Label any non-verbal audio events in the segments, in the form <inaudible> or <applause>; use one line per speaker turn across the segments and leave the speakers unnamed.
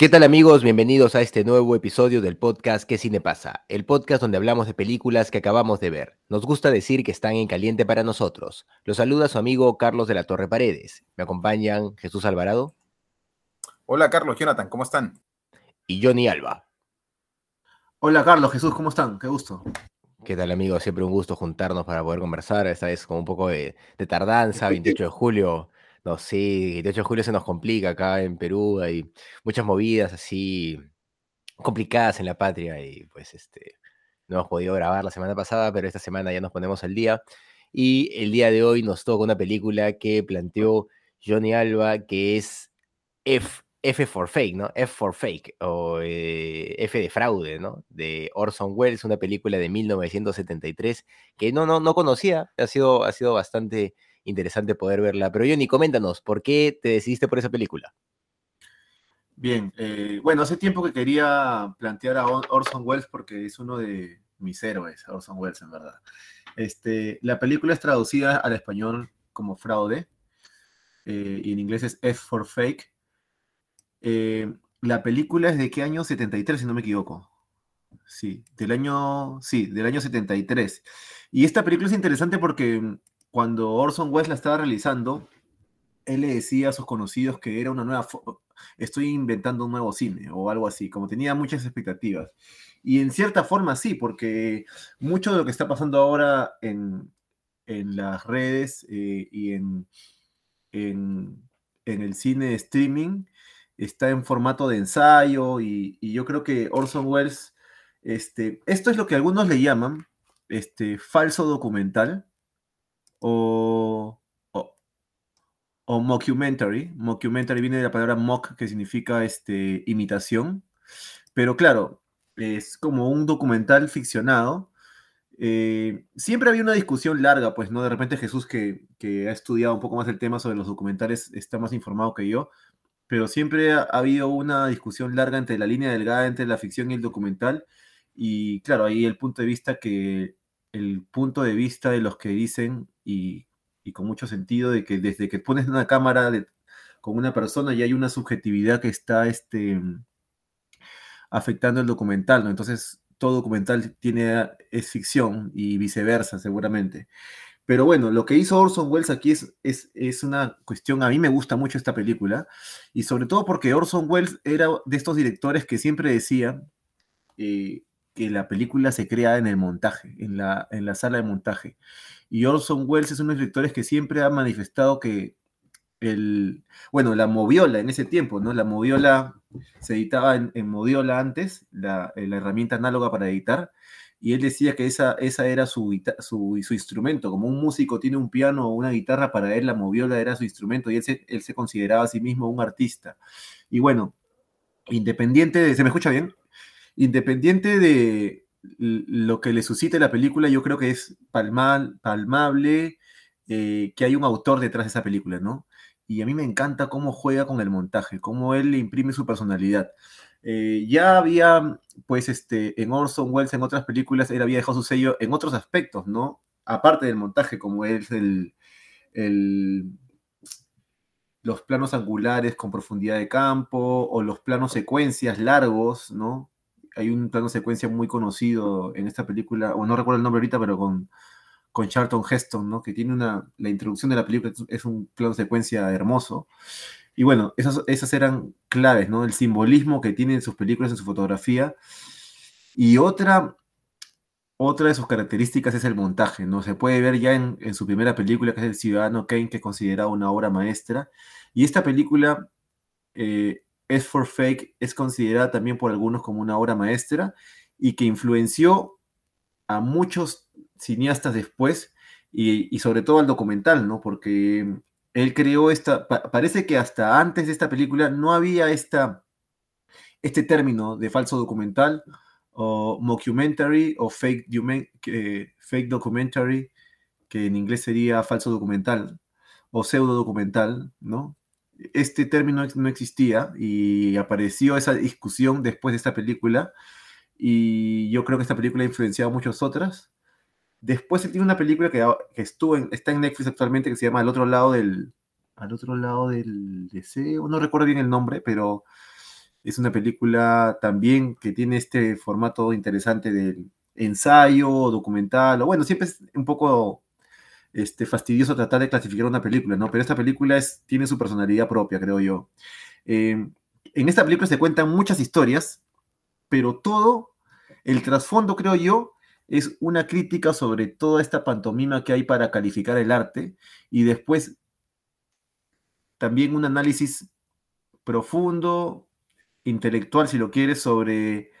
¿Qué tal amigos? Bienvenidos a este nuevo episodio del podcast ¿Qué cine pasa? El podcast donde hablamos de películas que acabamos de ver. Nos gusta decir que están en caliente para nosotros. Los saluda su amigo Carlos de la Torre Paredes. Me acompañan Jesús Alvarado.
Hola Carlos, Jonathan, ¿cómo están?
Y Johnny Alba.
Hola Carlos, Jesús, ¿cómo están? Qué gusto.
¿Qué tal amigos? Siempre un gusto juntarnos para poder conversar. Esta vez con un poco de, de tardanza, 28 de julio no, sí, el 18 de julio se nos complica acá en Perú, hay muchas movidas así complicadas en la patria y pues este, no hemos podido grabar la semana pasada, pero esta semana ya nos ponemos al día. Y el día de hoy nos toca una película que planteó Johnny Alba, que es F, F for Fake, ¿no? F for Fake, o eh, F de fraude, ¿no? De Orson Welles, una película de 1973 que no, no, no conocía, ha sido, ha sido bastante interesante poder verla. Pero Johnny, coméntanos, ¿por qué te decidiste por esa película?
Bien, eh, bueno, hace tiempo que quería plantear a Orson Welles porque es uno de mis héroes, Orson Welles, en verdad. Este, la película es traducida al español como fraude eh, y en inglés es F for Fake. Eh, la película es de qué año? 73, si no me equivoco. Sí, del año, sí, del año 73. Y esta película es interesante porque cuando Orson Welles la estaba realizando, él le decía a sus conocidos que era una nueva, estoy inventando un nuevo cine o algo así, como tenía muchas expectativas. Y en cierta forma sí, porque mucho de lo que está pasando ahora en, las redes eh, y en, en, el cine streaming está en formato de ensayo y, yo creo que Orson Welles, este, esto es lo que algunos le llaman este, falso documental, o, o, mockumentary. Mockumentary viene de la palabra mock, que significa este, imitación. Pero claro, es como un documental ficcionado. Eh, siempre había una discusión larga, pues, ¿no? De repente Jesús, que, ha estudiado un poco más el tema sobre los documentales, está más informado que yo, pero siempre ha, habido una discusión larga entre la línea delgada entre la ficción y el documental. Y claro, ahí el punto de vista que el punto de vista de los que dicen y, con mucho sentido de que desde que pones una cámara con una persona ya hay una subjetividad que está este, afectando el documental, ¿no? Entonces, todo documental tiene, es ficción y viceversa, seguramente. Pero bueno, lo que hizo Orson Welles aquí es, es, una cuestión, a mí me gusta mucho esta película, y sobre todo porque Orson Welles era de estos directores que siempre decía, eh, que la película se crea en el montaje, en la, en la sala de montaje. Y Orson Welles es uno de los directores que siempre ha manifestado que el, bueno, la moviola en ese tiempo, ¿no? La moviola se editaba en, moviola antes, la, herramienta análoga para editar, y él decía que esa, esa era su, su, su, instrumento, como un músico tiene un piano o una guitarra, para él la moviola era su instrumento, y él se, él se consideraba a sí mismo un artista. Y bueno, independiente de, ¿se me escucha bien? Independiente de lo que le suscite la película, yo creo que es palmable eh, que hay un autor detrás de esa película, ¿no? Y a mí me encanta cómo juega con el montaje, cómo él le imprime su personalidad. Eh, ya había, pues, este, en Orson Welles, en otras películas, él había dejado su sello en otros aspectos, ¿no? Aparte del montaje, como es el los planos angulares con profundidad de campo o los planos secuencias largos, ¿no? Hay un plano secuencia muy conocido en esta película, o no recuerdo el nombre ahorita, pero con, con Charlton Heston, ¿no? Que tiene una, la introducción de la película es un plano secuencia hermoso. Y bueno, esas, esas eran claves, ¿no? El simbolismo que tienen sus películas, en su fotografía. Y otra, otra de sus características es el montaje, ¿no? Se puede ver ya en, en su primera película, que es El Ciudadano Kane, que es considerada una obra maestra. Y esta película eh, es for Fake es considerada también por algunos como una obra maestra y que influenció a muchos cineastas después y, sobre todo al documental, ¿no? Porque él creó esta, parece que hasta antes de esta película no había esta, este término de falso documental o mockumentary o fake, fake documentary, que en inglés sería falso documental o pseudo documental, ¿no? Este término no existía y apareció esa discusión después de esta película y yo creo que esta película ha influenciado a muchas otras. Después tiene una película que, estuvo está en Netflix actualmente que se llama Al otro lado del al otro lado del deseo, no recuerdo bien el nombre, pero es una película también que tiene este formato interesante del ensayo, documental, o bueno, siempre es un poco este, fastidioso tratar de clasificar una película, ¿no? Pero esta película es, tiene su personalidad propia, creo yo. Eh, en esta película se cuentan muchas historias, pero todo, el trasfondo, creo yo, es una crítica sobre toda esta pantomima que hay para calificar el arte y después también un análisis profundo, intelectual, si lo quieres, sobre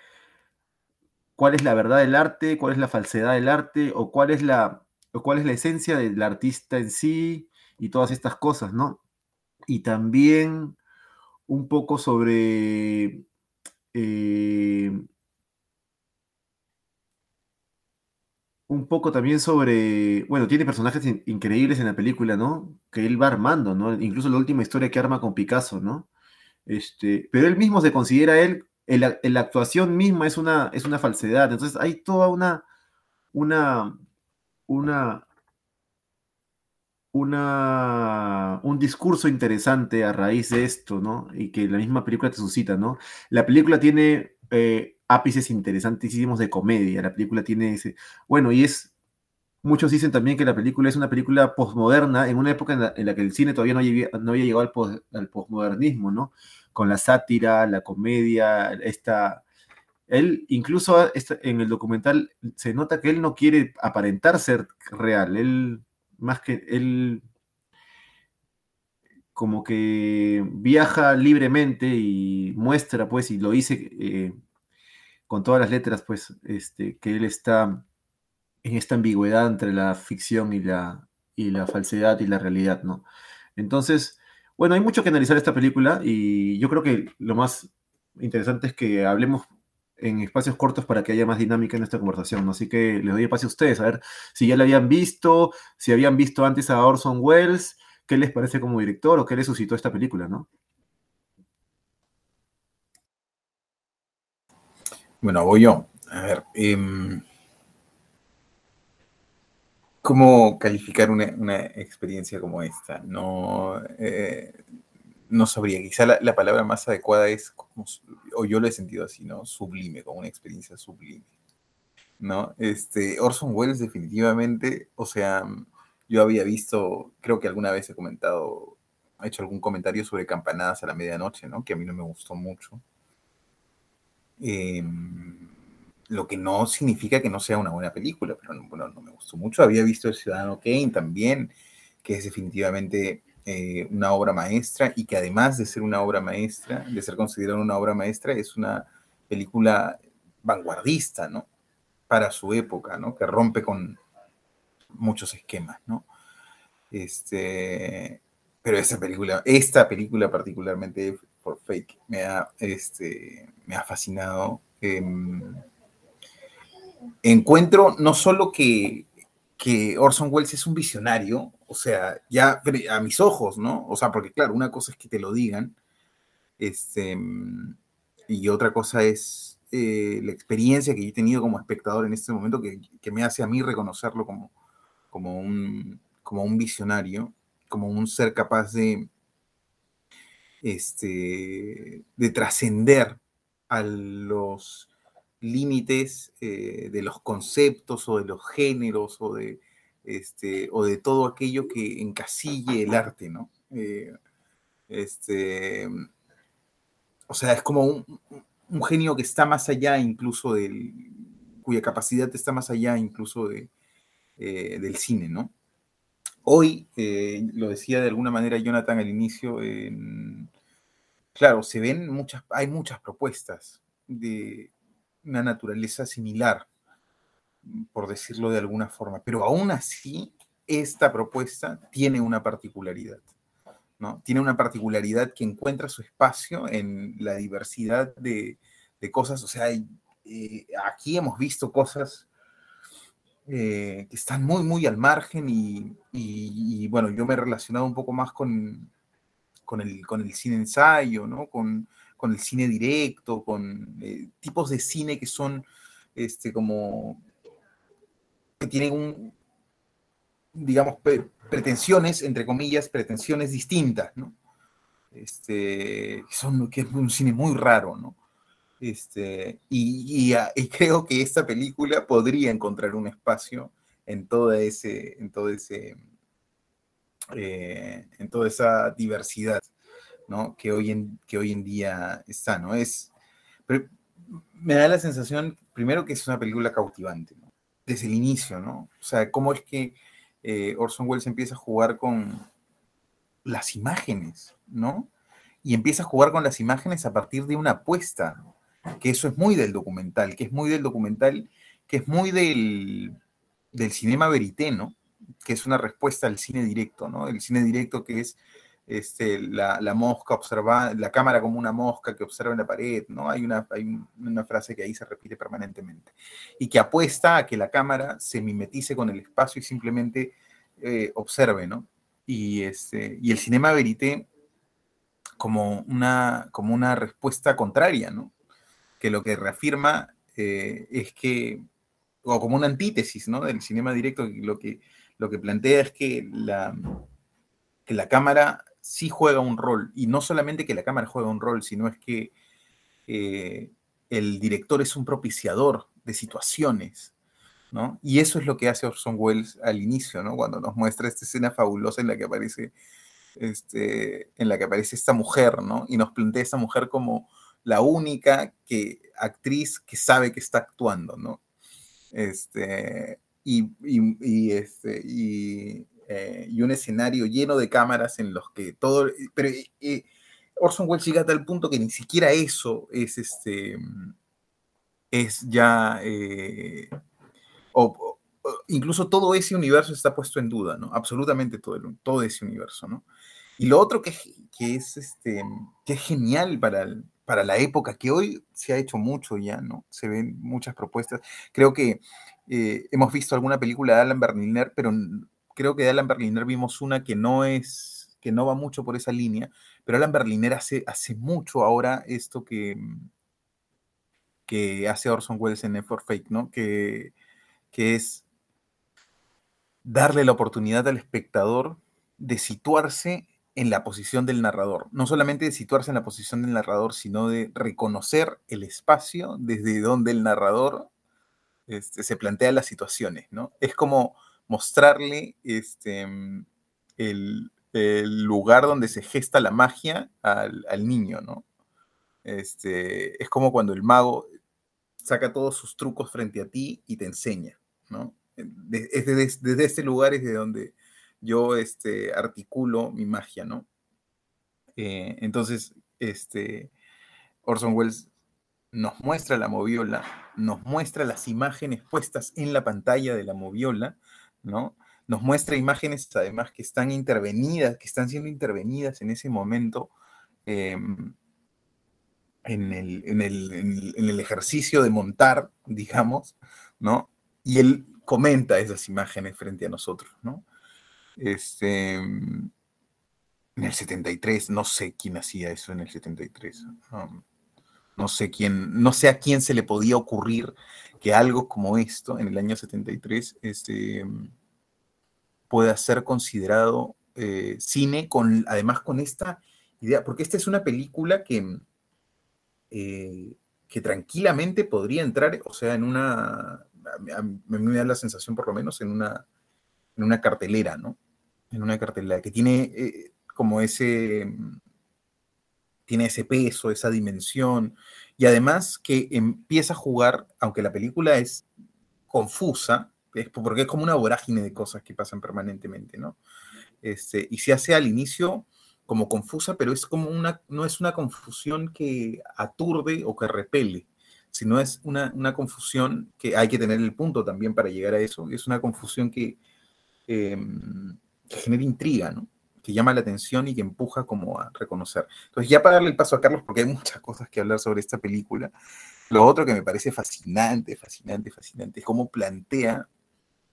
cuál es la verdad del arte, cuál es la falsedad del arte, o cuál es la, cuál es la esencia del artista en sí, y todas estas cosas, ¿no? Y también un poco sobre eh, un poco también sobre, bueno, tiene personajes increíbles en la película, ¿no? Que él va armando, ¿no? Incluso la última historia que arma con Picasso, ¿no? Este, pero él mismo se considera él, la actuación misma es una, es una falsedad. Entonces hay toda una, una, una, una, un discurso interesante a raíz de esto, ¿no? Y que la misma película te suscita, ¿no? La película tiene eh, ápices interesantísimos de comedia. La película tiene ese. Bueno, y es. Muchos dicen también que la película es una película postmoderna, en una época en la, que el cine todavía no, había llegado al, al postmodernismo, ¿no? Con la sátira, la comedia, esta. Él, incluso en el documental, se nota que él no quiere aparentar ser real. Él, más que él, como que viaja libremente y muestra, pues, y lo dice eh, con todas las letras, pues, este, que él está en esta ambigüedad entre la ficción y la, y la falsedad y la realidad, ¿no? Entonces, bueno, hay mucho que analizar esta película y yo creo que lo más interesante es que hablemos en espacios cortos para que haya más dinámica en esta conversación. Así que les doy espacio a ustedes, a ver si ya la habían visto, si habían visto antes a Orson Welles, qué les parece como director o qué les suscitó esta película, ¿no?
Bueno, voy yo. A ver, em, ¿cómo calificar una, experiencia como esta? No, eh, no sabría. Quizá la, palabra más adecuada es, o yo lo he sentido así, ¿no? Sublime, como una experiencia sublime. ¿No? Este, Orson Welles definitivamente, o sea, yo había visto, creo que alguna vez he comentado, he hecho algún comentario sobre Campanadas a la medianoche, ¿no? Que a mí no me gustó mucho. Em, lo que no significa que no sea una buena película, pero bueno, no me gustó mucho. Había visto El Ciudadano Kane también, que es definitivamente eh, una obra maestra y que además de ser una obra maestra, de ser considerada una obra maestra, es una película vanguardista, ¿no? Para su época, ¿no? Que rompe con muchos esquemas, ¿no? Este, pero esta película, esta película particularmente por Fake, me ha, este, me ha fascinado. Em, encuentro no solo que, que Orson Welles es un visionario, o sea, ya a mis ojos, ¿no? O sea, porque claro, una cosa es que te lo digan, este, y otra cosa es eh, la experiencia que he tenido como espectador en este momento que, que, me hace a mí reconocerlo como, como, un, como un visionario, como un ser capaz de, este, de trascender a los límites eh, de los conceptos o de los géneros o de, este, o de todo aquello que encasille el arte, ¿no? Eh, este, o sea, es como un, genio que está más allá incluso del, cuya capacidad está más allá incluso de, eh, del cine, ¿no? Hoy, lo decía de alguna manera Jonathan al inicio, claro, se ven muchas, hay muchas propuestas de una naturaleza similar, por decirlo de alguna forma, pero aún así esta propuesta tiene una particularidad. ¿no? Tiene una particularidad que encuentra su espacio en la diversidad de, de cosas, o sea, eh, aquí hemos visto cosas eh, que están muy, muy al margen y, y, bueno, yo me he relacionado un poco más con, con, el, con el cine ensayo, ¿no? Con, con el cine directo, con eh, tipos de cine que son este, como que tienen un, digamos, pretensiones, entre comillas, pretensiones distintas, ¿no? Este, son, que es un cine muy raro, ¿no? Este, y, y, creo que esta película podría encontrar un espacio en todo ese, en todo ese, eh, en toda esa diversidad, ¿no? Que hoy en, que hoy en día está, ¿no? Es, me da la sensación, primero, que es una película cautivante, ¿no? Desde el inicio, ¿no? O sea, cómo es que eh, Orson Welles empieza a jugar con las imágenes, ¿no? Y empieza a jugar con las imágenes a partir de una apuesta, que eso es muy del documental, que es muy del documental, que es muy del, del cinema verité, ¿no? Que es una respuesta al cine directo, ¿no? El cine directo que es este, la, la, mosca observa, la cámara como una mosca que observa en la pared, ¿no? Hay una, hay una frase que ahí se repite permanentemente. Y que apuesta a que la cámara se mimetice con el espacio y simplemente eh, observe, ¿no? Y, este, y el cinema verité como una, como una respuesta contraria, ¿no? que lo que reafirma eh, es que, o como una antítesis ¿no? del cinema directo, lo que, lo que plantea es que la, que la cámara sí juega un rol, y no solamente que la cámara juega un rol, sino es que eh, el director es un propiciador de situaciones, ¿no? Y eso es lo que hace Orson Welles al inicio, ¿no? Cuando nos muestra esta escena fabulosa en la que aparece, este, en la que aparece esta mujer, ¿no? Y nos plantea a esta mujer como la única que, actriz que sabe que está actuando, ¿no? Este, y, este, eh, y, un escenario lleno de cámaras en los que todo, pero eh, Orson Welles llega a tal punto que ni siquiera eso es este, es ya, eh, o, incluso todo ese universo está puesto en duda, ¿no? Absolutamente todo, todo ese universo, ¿no? Y lo otro que, que es, este, que es genial para el, para la época, que hoy se ha hecho mucho ya, ¿no? Se ven muchas propuestas. Creo que eh, hemos visto alguna película de Alan Berliner, pero creo que de Alan Berliner vimos una que no es, que no va mucho por esa línea, pero Alan Berliner hace, hace mucho ahora esto que, que hace Orson Welles en Effort Fake, ¿no? Que, que es darle la oportunidad al espectador de situarse en la posición del narrador. No solamente de situarse en la posición del narrador, sino de reconocer el espacio desde donde el narrador este, se plantea las situaciones, ¿no? Es como mostrarle este, el, lugar donde se gesta la magia al, niño, ¿no? Este, es como cuando el mago saca todos sus trucos frente a ti y te enseña, ¿no? Es desde, desde este lugar es de donde yo este, articulo mi magia, ¿no? Eh, entonces, este, Orson Welles nos muestra la moviola, nos muestra las imágenes puestas en la pantalla de la moviola, ¿no? Nos muestra imágenes además que están intervenidas, que están siendo intervenidas en ese momento em, en, el, en, el, en, el, ejercicio de montar, digamos, ¿no? Y él comenta esas imágenes frente a nosotros, ¿no? Este, en el 73, no sé quién hacía eso en el 73. No sé quién, no sé a quién se le podía ocurrir que algo como esto en el año 73 este, pueda ser considerado eh, cine, con, además con esta idea, porque esta es una película que, eh, que tranquilamente podría entrar, o sea, en una, a mí me da la sensación por lo menos, en una, en una cartelera, ¿no? en una cartelera que tiene eh, como ese, tiene ese peso, esa dimensión, y además que empieza a jugar, aunque la película es confusa, porque es como una vorágine de cosas que pasan permanentemente, ¿no? Este, y se hace al inicio como confusa, pero es como una, no es una confusión que aturde o que repele, sino es una, una confusión que hay que tener el punto también para llegar a eso, es una confusión que... Em, que genera intriga, ¿no? Que llama la atención y que empuja como a reconocer. Entonces, ya para darle el paso a Carlos, porque hay muchas cosas que hablar sobre esta película, lo otro que me parece fascinante, fascinante, fascinante, es cómo plantea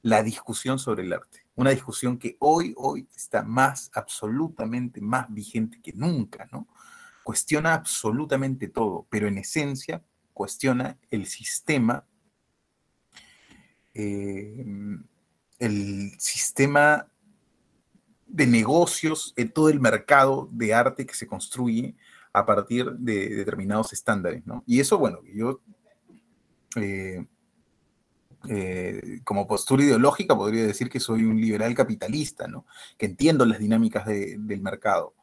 la discusión sobre el arte. Una discusión que hoy, hoy está más, absolutamente más vigente que nunca, ¿no? Cuestiona absolutamente todo, pero en esencia cuestiona el sistema, eh, el sistema de negocios, en todo el mercado de arte que se construye a partir de determinados estándares, ¿no? Y eso, bueno, yo, eh, eh, como postura ideológica, podría decir que soy un liberal capitalista, ¿no? Que entiendo las dinámicas del mercado,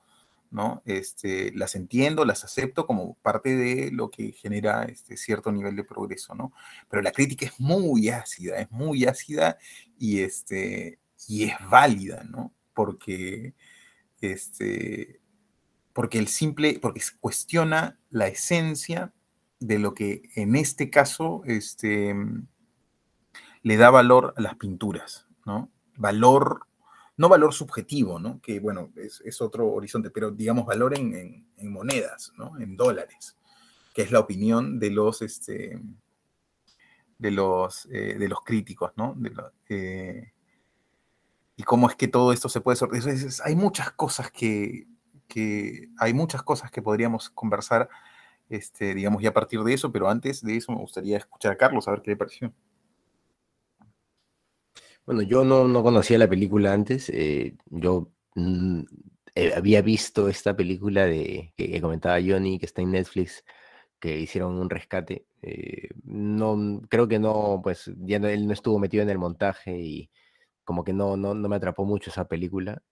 ¿no? Este, las entiendo, las acepto como parte de lo que genera este cierto nivel de progreso, ¿no? Pero la crítica es muy ácida, es muy ácida y, este, y es válida, ¿no? Porque, este, porque el simple, porque cuestiona la esencia de lo que en este caso este, le da valor a las pinturas, ¿no? Valor, no valor subjetivo, ¿no? Que bueno, es, otro horizonte, pero digamos valor en, monedas, ¿no? En dólares, que es la opinión de los, este, de los, eh, de los críticos, ¿no? Eh, cómo es que todo esto se puede sortear. Hay muchas cosas que, hay muchas cosas que podríamos conversar, este, digamos, ya a partir de eso, pero antes de eso me gustaría escuchar a Carlos, a ver qué le pareció.
Bueno, yo no, conocía la película antes, eh, yo mm, eh, había visto esta película de que, comentaba Johnny, que está en Netflix, que hicieron un rescate. Eh, no, creo que no, pues ya él no estuvo metido en el montaje y como que no, no, no me atrapó mucho esa película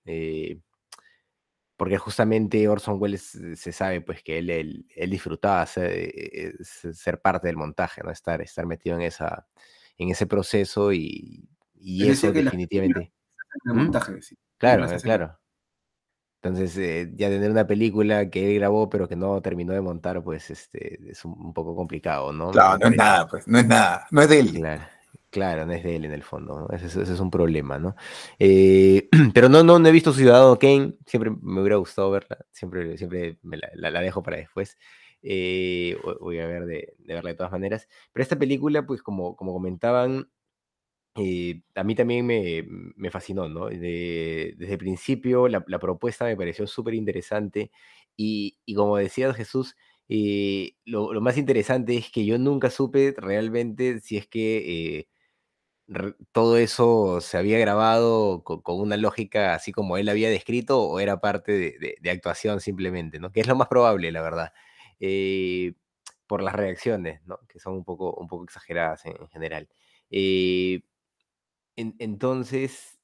porque justamente Orson Welles eh, se sabe pues que él, él, disfrutaba ser, ser, parte del montaje, ¿no? Estar, estar metido en, esa, en ese proceso y, y eso definitivamente.
El ¿Mm? montaje, sí.
Claro, claro. Entonces, eh, ya tener una película que él grabó pero que no terminó de montar, pues este, es un, poco complicado, ¿no?
Claro, no es nada, pues, no es nada, no es de él.
Claro. Claro, no es de él en el fondo, Ese, es un problema, ¿no? Eh, <clears throat> pero no, no, he visto Ciudadano Kane, siempre me hubiera gustado verla, siempre, siempre me la, dejo para después. Eh, voy a ver de, verla de todas maneras. Pero esta película, pues como, como comentaban, eh, a mí también me, fascinó, ¿no? desde el principio la, propuesta me pareció súper interesante y, como decía Jesús, lo, lo, más interesante es que yo nunca supe realmente si es que todo eso se había grabado con, una lógica así como él había descrito o era parte de, actuación simplemente, ¿no? Que es lo más probable, la verdad, eh, por las reacciones, ¿no? Que son un poco, un poco exageradas en, general. Eh, entonces,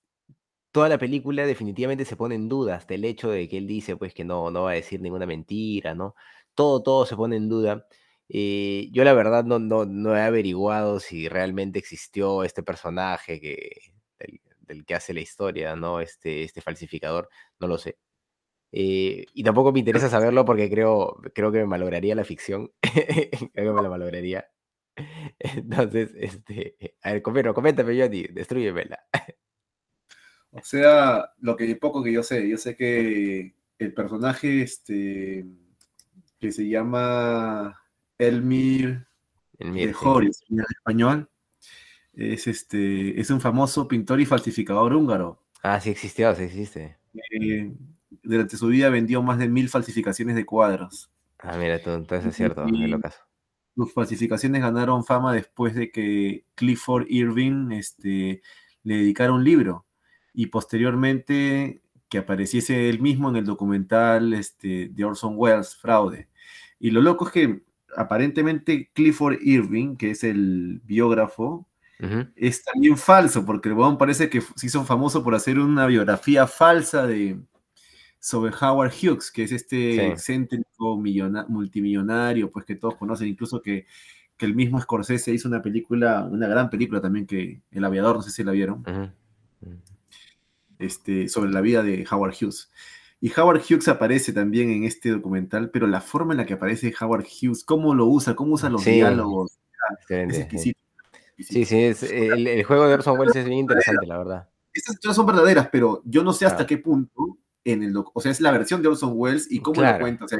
toda la película definitivamente se pone en duda hasta el hecho de que él dice, pues, que no, no va a decir ninguna mentira, ¿no? Todo, todo se pone en duda. Eh, yo la verdad no, no, he averiguado si realmente existió este personaje que, del, que hace la historia, ¿no? Este, este falsificador, no lo sé. Eh, y tampoco me interesa saberlo porque creo, creo que me malograría la ficción. <laughs> creo que me la malograría. Entonces, este, a ver, coméntame, Johnny, destruyemela.
o sea, lo que poco que yo sé, yo sé que el personaje este, que se llama Elmir, Elmir en español, es, este, es un famoso pintor y falsificador húngaro.
Ah, sí existió, sí existe.
Eh, durante su vida vendió más de mil falsificaciones de cuadros.
Ah, mira, entonces es cierto, en lo caso.
Sus falsificaciones ganaron fama después de que Clifford Irving este, le dedicara un libro y posteriormente que apareciese él mismo en el documental este, de Orson Welles, Fraude. Y lo loco es que aparentemente Clifford Irving, que es el biógrafo, es también falso, porque el huevón parece que se hizo famoso por hacer una biografía falsa de sobre Howard Hughes, que es este excéntrico multimillonario, pues que todos conocen, incluso que, el mismo Scorsese hizo una película, una gran película también que El Aviador, no sé si la vieron, este, sobre la vida de Howard Hughes. Y Howard Hughes aparece también en este documental, pero la forma en la que aparece Howard Hughes, cómo lo usa, cómo usa los diálogos, es exquisito.
Sí, sí, es, el, juego de Orson Welles es bien interesante, la verdad.
Estas historias son verdaderas, pero yo no sé hasta qué punto en el o sea, es la versión de Orson Welles y cómo
Claro.
lo cuenta. O sea,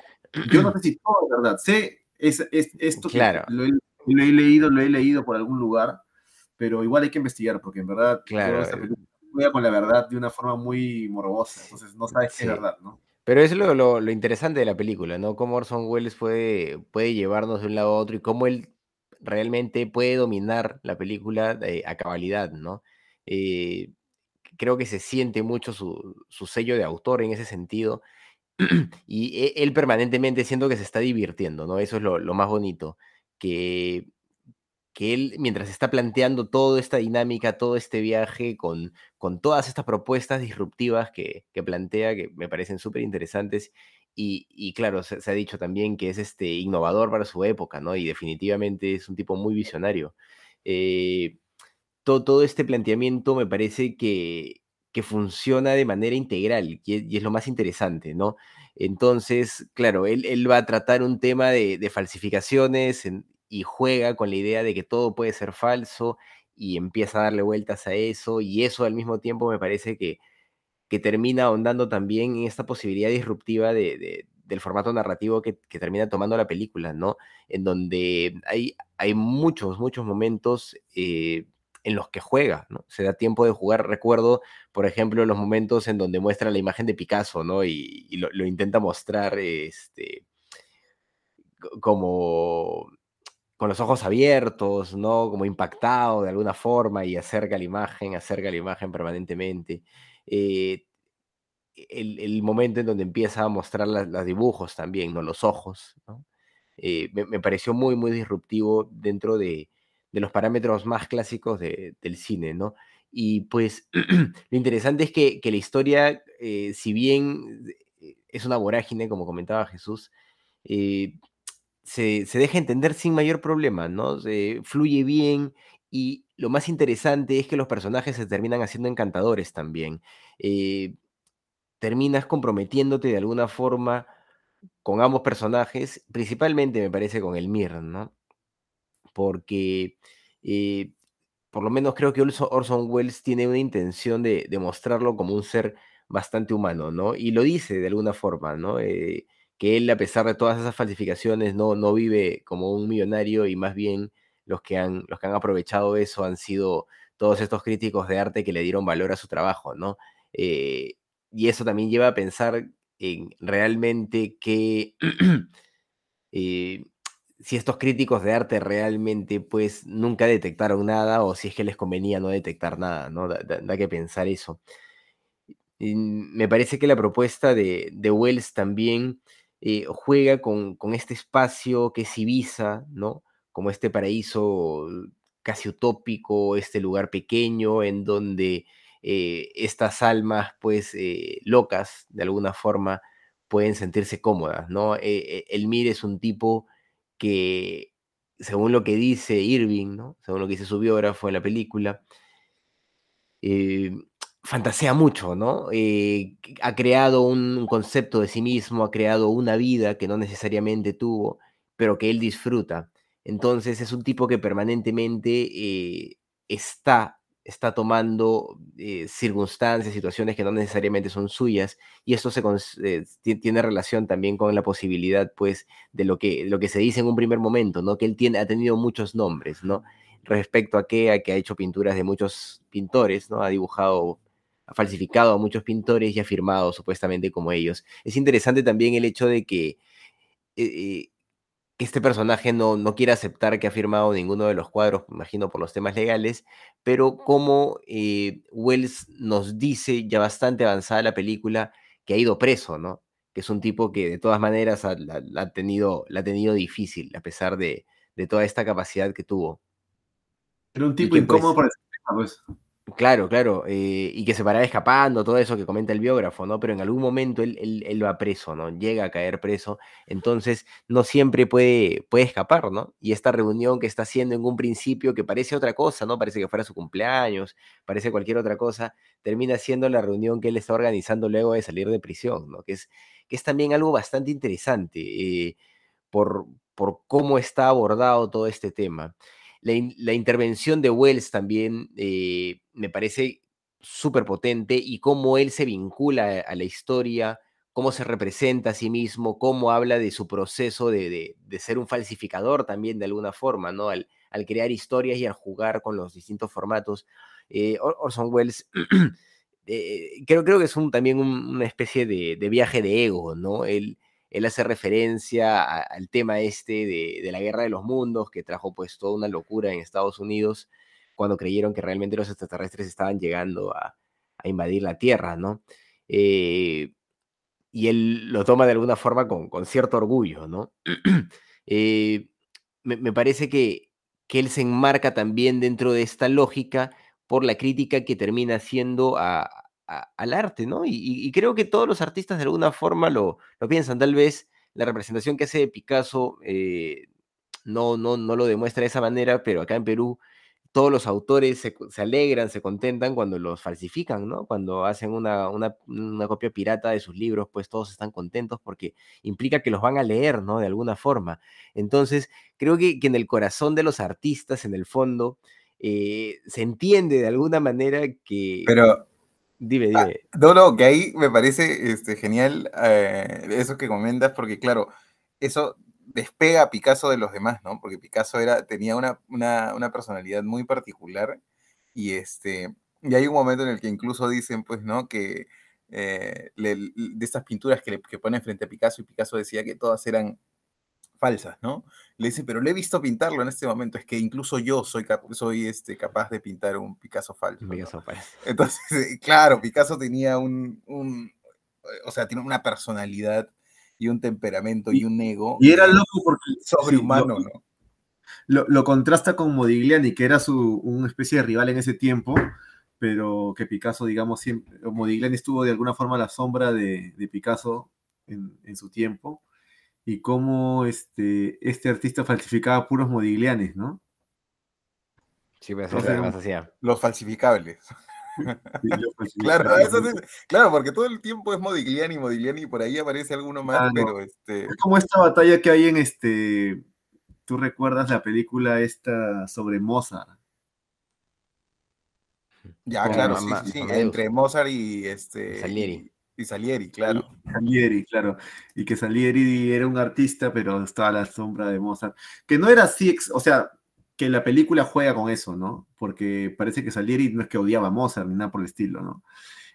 yo no sé si todo es verdad. Sé es, es- esto que
Claro.
lo he, lo he leído, lo he leído por algún lugar, pero igual hay que investigar porque en verdad
Claro,
toda esta
eh.
película juega con la verdad de una forma muy morbosa. Entonces no sabes qué
Sí.
es verdad, ¿no?
Pero es lo, lo- lo interesante de la película, ¿no? Cómo Orson Welles puede, puede llevarnos de un lado a otro y cómo él realmente puede dominar la película eh, a cabalidad, ¿no? Eh, creo que se siente mucho su, su sello de autor en ese sentido <clears throat> y e- él permanentemente siento que se está divirtiendo, ¿no? Eso es lo, lo más bonito, que, que él, mientras está planteando toda esta dinámica, todo este viaje con, con todas estas propuestas disruptivas que, que plantea, que me parecen súper interesantes, y, y claro, se, ha dicho también que es este innovador para su época, ¿no? Y definitivamente es un tipo muy visionario. Eh, todo, todo este planteamiento me parece que, que funciona de manera integral y es, y es lo más interesante, ¿no? Entonces, claro, él, él va a tratar un tema de, de falsificaciones en- y juega con la idea de que todo puede ser falso y empieza a darle vueltas a eso y eso al mismo tiempo me parece que, que termina ahondando también en esta posibilidad disruptiva de, de- del formato narrativo que, termina tomando la película, ¿no? En donde hay, hay muchos, muchos momentos eh, en los que juega, ¿no? Se da tiempo de jugar. Recuerdo, por ejemplo, los momentos en donde muestra la imagen de Picasso, ¿no? Y, lo, lo intenta mostrar este, co- como con los ojos abiertos, ¿no? Como impactado de alguna forma y acerca la imagen, acerca la imagen permanentemente. Eh, el, momento en donde empieza a mostrar los dibujos también, ¿no? Los ojos, ¿no? Eh, me, pareció muy, muy disruptivo dentro de, los parámetros más clásicos de- del cine, ¿no? Y pues <clears throat> lo interesante es que, la historia, eh, si bien es una vorágine, como comentaba Jesús, se, se deja entender sin mayor problema, ¿no? Se- fluye bien y lo más interesante es que los personajes se terminan haciendo encantadores también. Eh, terminas comprometiéndote de alguna forma con ambos personajes, principalmente me parece con el Mir, ¿no? Porque eh, por lo menos creo que Orson, Welles tiene una intención de, de mostrarlo como un ser bastante humano, ¿no? Y lo dice de alguna forma, ¿no? Eh, que él, a pesar de todas esas falsificaciones, no, no vive como un millonario y más bien los que, han, los que han aprovechado eso han sido todos estos críticos de arte que le dieron valor a su trabajo, ¿no? Eh, y eso también lleva a pensar en realmente que <clears throat> eh, si estos críticos de arte realmente pues nunca detectaron nada o si es que les convenía no detectar nada, ¿no? Da, que pensar eso. Me parece que la propuesta de, de Wells también eh, juega con, este espacio que es Ibiza, ¿no? Como este paraíso casi utópico, este lugar pequeño en donde eh, estas almas, pues, eh, locas, de alguna forma, pueden sentirse cómodas, ¿no? Eh, eh, el Mir es un tipo que, según lo que dice Irving, ¿no? Según lo que dice su biógrafo en la película, eh, fantasea mucho, ¿no? Eh, ha creado un concepto de sí mismo, ha creado una vida que no necesariamente tuvo, pero que él disfruta. Entonces es un tipo que permanentemente eh, está, está tomando eh, circunstancias, situaciones que no necesariamente son suyas, y esto se tiene relación también con la posibilidad, pues, de lo que, lo que se dice en un primer momento, ¿no? Que él tiene, ha tenido muchos nombres, ¿no? Respecto a que, que ha hecho pinturas de muchos pintores, ¿no? Ha dibujado falsificado a muchos pintores y ha firmado supuestamente como ellos. Es interesante también el hecho de que eh, eh, que este personaje no, no quiere aceptar que ha firmado ninguno de los cuadros, imagino por los temas legales, pero como eh, Wells nos dice ya bastante avanzada la película que ha ido preso, ¿no? Que es un tipo que de todas maneras ha, la, tenido, la ha tenido difícil a pesar de, de toda esta capacidad que tuvo.
Era un tipo incómodo
pues,
para el sistema, pues.
Claro, claro, eh, y que se paraba escapando, todo eso que comenta el biógrafo, ¿no? Pero en algún momento él, él, va preso, ¿no? Llega a caer preso, entonces no siempre puede, puede escapar, ¿no? Y esta reunión que está haciendo en un principio, que parece otra cosa, ¿no? Parece que fuera su cumpleaños, parece cualquier otra cosa, termina siendo la reunión que él está organizando luego de salir de prisión, ¿no? Que es, que es también algo bastante interesante eh, por, por cómo está abordado todo este tema. La, in- la intervención de Wells también eh, me parece súper potente y cómo él se vincula a la historia, cómo se representa a sí mismo, cómo habla de su proceso de, ser un falsificador también de alguna forma, ¿no? Al, crear historias y al jugar con los distintos formatos. Eh, Orson Welles <clears throat> eh, creo, creo que es un, también una especie de, viaje de ego, ¿no? Él, él hace referencia al tema este de, la guerra de los mundos, que trajo pues toda una locura en Estados Unidos cuando creyeron que realmente los extraterrestres estaban llegando a, invadir la Tierra, ¿no? Eh, y él lo toma de alguna forma con, cierto orgullo, ¿no? <clears throat> Eh, me, parece que, que él se enmarca también dentro de esta lógica por la crítica que termina haciendo al arte, ¿no? Y, creo que todos los artistas de alguna forma lo, lo piensan. Tal vez la representación que hace de Picasso eh, no, no, no lo demuestra de esa manera, pero acá en Perú todos los autores se, alegran, se contentan cuando los falsifican, ¿no? Cuando hacen una, una, copia pirata de sus libros, pues todos están contentos porque implica que los van a leer, ¿no? De alguna forma. Entonces, creo que, que en el corazón de los artistas, en el fondo, eh, se entiende de alguna manera que...
Pero...
Dime,
ah,
dime.
no, no, que ahí me parece este, genial eh, eso que comentas, porque claro, eso despega a Picasso de los demás, ¿no? Porque Picasso era, tenía una, una, personalidad muy particular y, este, y hay un momento en el que incluso dicen, pues, ¿no? Que eh, de estas pinturas que, le, que ponen frente a Picasso y Picasso decía que todas eran falsas, ¿no? Le dice, pero le he visto pintarlo en este momento, es que incluso yo soy, soy este, capaz de pintar un Picasso falso. <laughs> Entonces, eh, claro, Picasso tenía un, o sea, tiene una personalidad y un temperamento y, un ego.
Y era loco porque...
Sobrehumano, ¿no?
Lo, contrasta con Modigliani, que era su, una especie de rival en ese tiempo, pero que Picasso, digamos, siempre, Modigliani estuvo de alguna forma a la sombra de, Picasso en, en su tiempo y cómo este, este artista falsificaba puros modiglianes, ¿no?
Sí, pues eso además hacía.
Los falsificables. <laughs> <laughs> claro, claro, porque todo el tiempo es Modigliani, Modigliani, y por ahí aparece alguno más, pero este.
Es como esta batalla que hay en este. ¿Tú recuerdas la película esta sobre Mozart?
Ya, claro, sí, sí, entre Mozart y este.
Salieri.
Y Salieri, claro.
Salieri, claro. Y que Salieri era un artista, pero estaba a la sombra de Mozart. Que no era así, o sea, que la película juega con eso, ¿no? Porque parece que Salieri no es que odiaba a Mozart ni nada por el estilo, ¿no?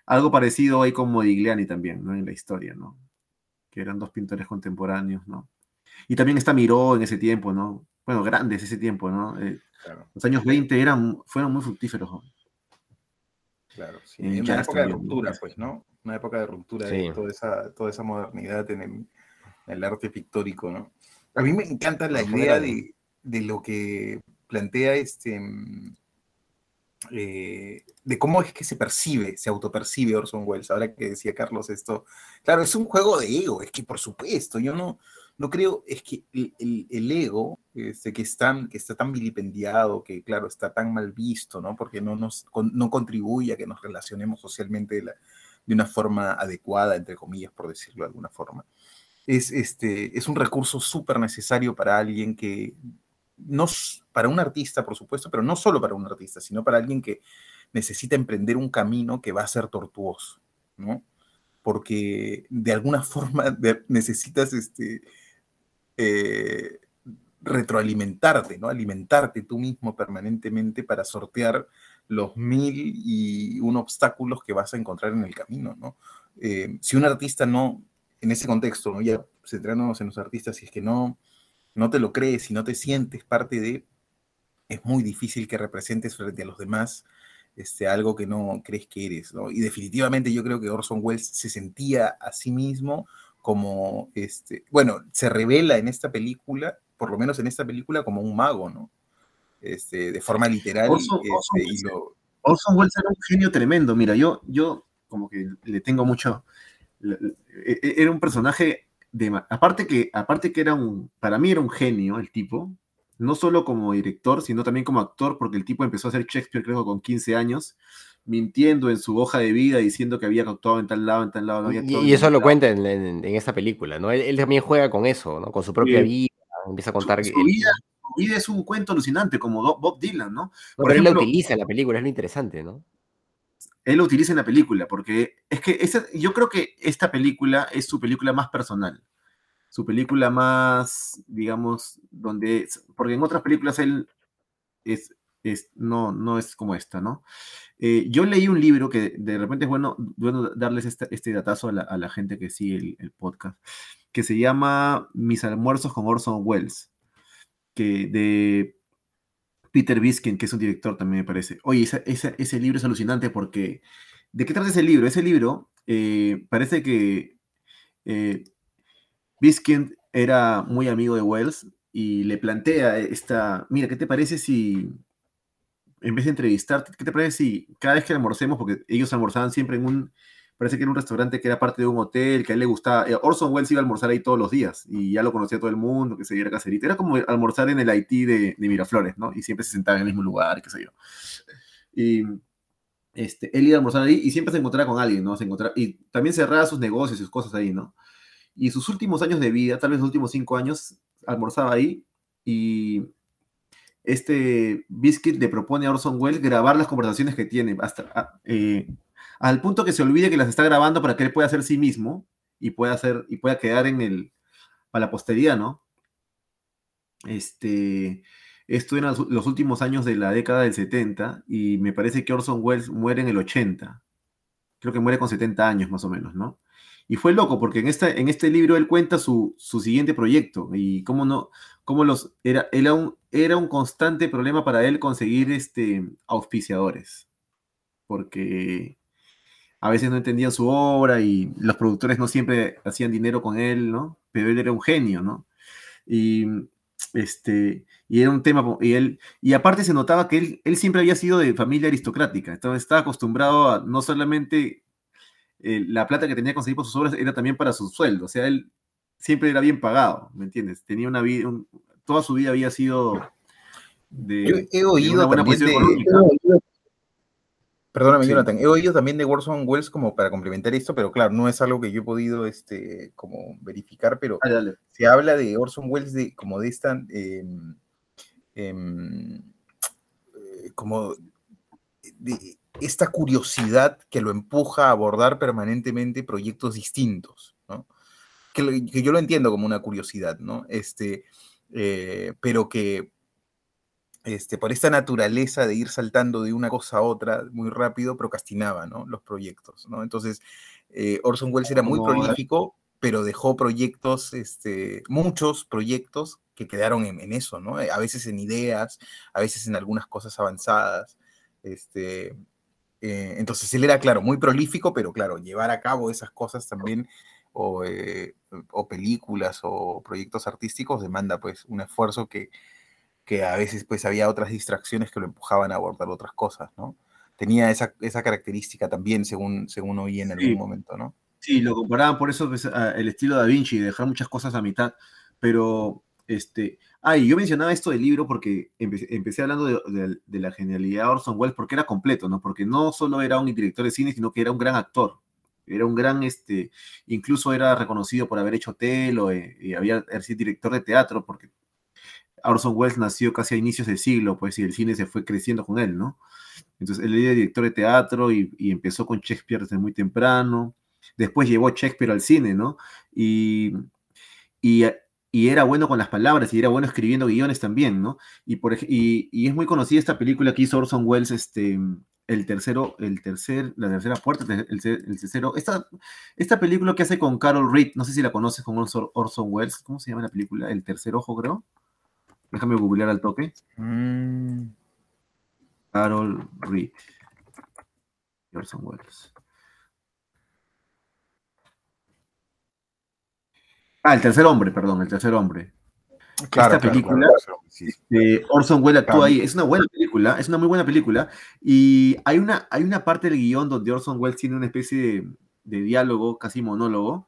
Algo parecido hay con Modigliani también, ¿no? En la historia, ¿no? Que eran dos pintores contemporáneos, ¿no? Y también está Miró en ese tiempo, ¿no? Bueno, grandes ese tiempo, ¿no? Eh, los años 20 eran, fueron muy fructíferos.
Claro, sí. En una época de ruptura, pues, ¿no? Una época de ruptura de toda esa, toda esa modernidad en el, arte pictórico, ¿no? A mí me encanta la idea de, lo que plantea este. Mm, eh, de cómo es que se percibe, se autopercibe Orson Welles. Ahora que decía Carlos esto, claro, es un juego de ego, es que por supuesto, yo no, no creo, es que el, ego, este, que, están, que está tan vilipendiado, que claro, está tan mal visto, ¿no? Porque no, nos, no contribuye a que nos relacionemos socialmente de, una forma adecuada, entre comillas, por decirlo de alguna forma. Es, este, es un recurso súper necesario para alguien que, no, para un artista, por supuesto, pero no solo para un artista, sino para alguien que necesita emprender un camino que va a ser tortuoso, ¿no? Porque de alguna forma necesitas este, eh, retroalimentarte, ¿no? Alimentarte tú mismo permanentemente para sortear los mil y un obstáculos que vas a encontrar en el camino, ¿no? Eh, si un artista no, en ese contexto, ¿no? ya centrándonos en los artistas, si es que no, no te lo crees, si no te sientes parte de, es muy difícil que representes frente a los demás este, algo que no crees que eres, ¿no? Y definitivamente yo creo que Orson Welles se sentía a sí mismo como, este, bueno, se revela en esta película, por lo menos en esta película, como un mago, ¿no? Este, de forma literal.
Orson, este, Welles era un genio tremendo, mira, yo, yo como que le tengo mucho, e, e, era un personaje de, aparte que, aparte que era un, para mí era un genio el tipo, no solo como director, sino también como actor, porque el tipo empezó a hacer Shakespeare creo con 15 años, mintiendo en su hoja de vida, diciendo que había actuado en tal lado, en tal lado.
y, eso lo cuenta en, en, esta película, ¿no? Él, también juega con eso, ¿no? Con su propia vida, empieza a contar...
Su, vida, vida, es un cuento alucinante, como Bob Dylan, ¿no?
Por pero él lo utiliza en la película, es lo interesante, ¿no?
él lo utiliza en la película, porque es que yo creo que esta película es su película más personal, su película más, digamos, donde, porque en otras películas él es, es, no, no es como esta, ¿no? Eh, yo leí un libro que de repente es bueno, bueno darles este, este datazo a la, gente que sigue el, podcast, que se llama Mis almuerzos con Orson Welles, que de Peter Biskin, que es un director también me parece. Oye, ese libro es alucinante porque... ¿De qué trata ese libro? Ese libro eh, parece que eh, Biskin era muy amigo de Wells y le plantea esta, mira, ¿qué te parece si, en vez de entrevistarte, ¿qué te parece si cada vez que almorcemos, porque ellos almorzaban siempre en un, parece que era un restaurante que era parte de un hotel, que a él le gustaba, eh, Orson Welles iba a almorzar ahí todos los días y ya lo conocía todo el mundo, que se diera caserita, era como almorzar en el Haití de, Miraflores, ¿no? Y siempre se sentaba en el mismo lugar, qué sé yo. Y este, él iba a almorzar ahí y siempre se encontraba con alguien, ¿no? Se encontraba, y también cerraba sus negocios y sus cosas ahí, ¿no? Y sus últimos años de vida, tal vez los últimos cinco años, almorzaba ahí y este Biscuit le propone a Orson Welles grabar las conversaciones que tiene, hasta, ah, eh, al punto que se olvide que las está grabando para que él pueda hacer sí mismo y pueda hacer y pueda quedar en el para la posteridad, ¿no? Este, esto en los últimos años de la década del 70 y me parece que Orson Welles muere en el 80. Creo que muere con 70 años más o menos, ¿no? Y fue loco porque en, esta, en este libro él cuenta su, su siguiente proyecto y cómo no, cómo los, era, era, un, era un constante problema para él conseguir este, auspiciadores. Porque a veces no entendían su obra y los productores no siempre hacían dinero con él, ¿no? Pero él era un genio, ¿no? Y, este, y era un tema, y él, y aparte se notaba que él, él siempre había sido de familia aristocrática, entonces estaba acostumbrado a no solamente eh, la plata que tenía que conseguir por sus obras era también para su sueldo, o sea, él siempre era bien pagado, ¿me entiendes? Tenía una vida, toda su vida había sido
de, he, oído una buena posición económica. Perdóname, Jonathan. He oído también de Orson Welles como para complementar esto, pero claro, no es algo que yo he podido este, como verificar, pero se habla de Orson Welles de, como de esta, em, em, eh, como de esta curiosidad que lo empuja a abordar permanentemente proyectos distintos, ¿no? Que, que yo lo entiendo como una curiosidad, ¿no? Este, eh, pero que este, por esta naturaleza de ir saltando de una cosa a otra muy rápido, procrastinaba ¿no? los proyectos. ¿no? Entonces, eh, Orson Welles era muy prolífico, pero dejó proyectos, este, muchos proyectos que quedaron en, eso, ¿no? a veces en ideas, a veces en algunas cosas avanzadas. Este, eh, entonces, él era, claro, muy prolífico, pero claro, llevar a cabo esas cosas también o, eh, o películas o proyectos artísticos demanda pues un esfuerzo que que a veces pues había otras distracciones que lo empujaban a abordar otras cosas, ¿no? Tenía esa, esa característica también, según, según oí en algún momento, ¿no?
Sí, lo comparaban por eso pues, el estilo Da Vinci, dejar muchas cosas a mitad, pero, este, ay, yo mencionaba esto del libro porque empecé, hablando de, la genialidad de Orson Welles porque era completo, ¿no? Porque no solo era un director de cine, sino que era un gran actor, era un gran, este, incluso era reconocido por haber hecho telo, eh, y había sido director de teatro, porque Orson Welles nació casi a inicios del siglo, pues, y el cine se fue creciendo con él, ¿no? Entonces, él era director de teatro y, empezó con Shakespeare desde muy temprano. Después llevó Shakespeare al cine, ¿no? Y, y, era bueno con las palabras y era bueno escribiendo guiones también, ¿no? Y, por, y, es muy conocida esta película que hizo Orson Welles, este, el tercero, el tercer, la tercera puerta, el, tercero, esta, esta película que hace con Carol Reed, no sé si la conoces con Orson Welles, ¿cómo se llama la película? El tercer ojo, creo. Déjame googlear al toque. Mm. Carol Reed. Orson Welles. Ah, el tercer hombre, perdón, el tercer hombre. Esta película, este, Orson Welles actúa ahí. Es una buena película, es una muy buena película. Y hay una, hay una parte del guion donde Orson Welles tiene una especie de diálogo, casi monólogo,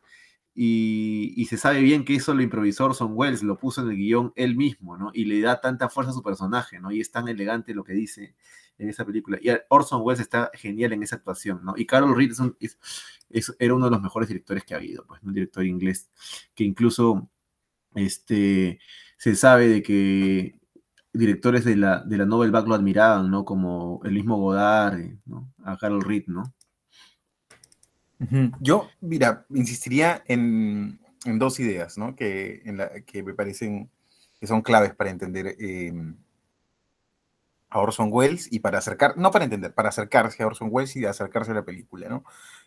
y, se sabe bien que eso lo improvisó Orson Welles, lo puso en el guion él mismo, ¿no? Y le da tanta fuerza a su personaje, ¿no? Y es tan elegante lo que dice en esa película. Y Orson Welles está genial en esa actuación, ¿no? Y Carol Reed es era uno de los mejores directores que ha habido, pues, un director inglés que incluso este, se sabe de que directores de la, de la Novel Back lo admiraban, ¿no? Como el mismo Godard, ¿no? A Harold Reed, ¿no?
Yo, mira, insistiría en, dos ideas, ¿no? Que, me parecen que son claves para entender em, a Orson Welles y para acercar, no para entender, para acercarse a Orson Welles y acercarse a la película, ¿no?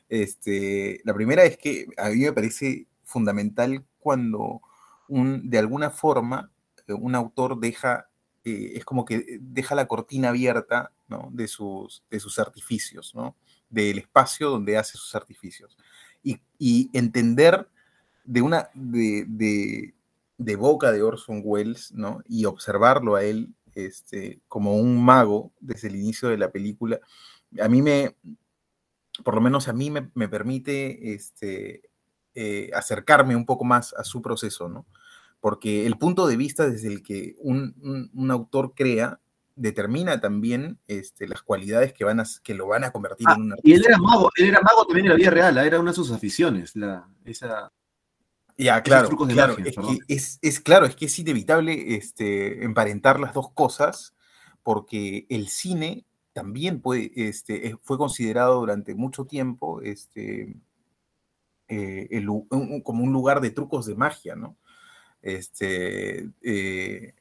Este, la primera es que a mí me parece fundamental cuando un, de alguna forma un autor deja, eh, es como que deja la cortina abierta ¿no? de, sus, de sus artificios, ¿no? Del espacio donde hace sus artificios. Y, entender de una, de, boca de Orson Welles. Y observarlo a él este, como un mago desde el inicio de la película, a mí me, por lo menos a mí me, permite este, eh, acercarme un poco más a su proceso, ¿no? Porque el punto de vista desde el que un, un autor crea determina también este, las cualidades que, van a, que lo van a convertir
ah,
en un
artista. Y él era mago, él era mago también en la vida real, ¿ah? era una de sus aficiones, la, esa...
Ya, claro, claro, magia, es, que es, es, claro, es que es inevitable este, emparentar las dos cosas, porque el cine también puede, este, fue considerado durante mucho tiempo este, eh, el, un, como un lugar de trucos de magia, ¿no? Este, eh,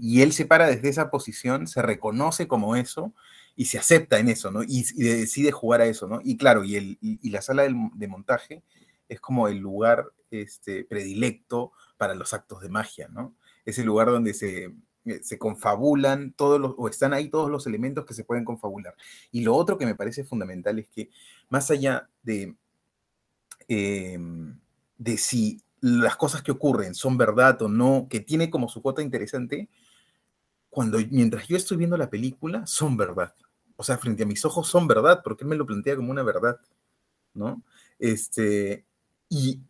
y, él se para desde esa posición, se reconoce como eso y se acepta en eso, ¿no? Y, decide jugar a eso, ¿no? Y claro, y, el, y la sala de montaje es como el lugar este, predilecto para los actos de magia, ¿no? Es el lugar donde se, eh, se confabulan todos los, o están ahí todos los elementos que se pueden confabular. Y lo otro que me parece fundamental es que más allá de, eh, de si las cosas que ocurren son verdad o no, que tiene como su cuota interesante, cuando mientras yo estoy viendo la película, son verdad. O sea, frente a mis ojos son verdad, porque él me lo plantea como una verdad, ¿no? Este, y,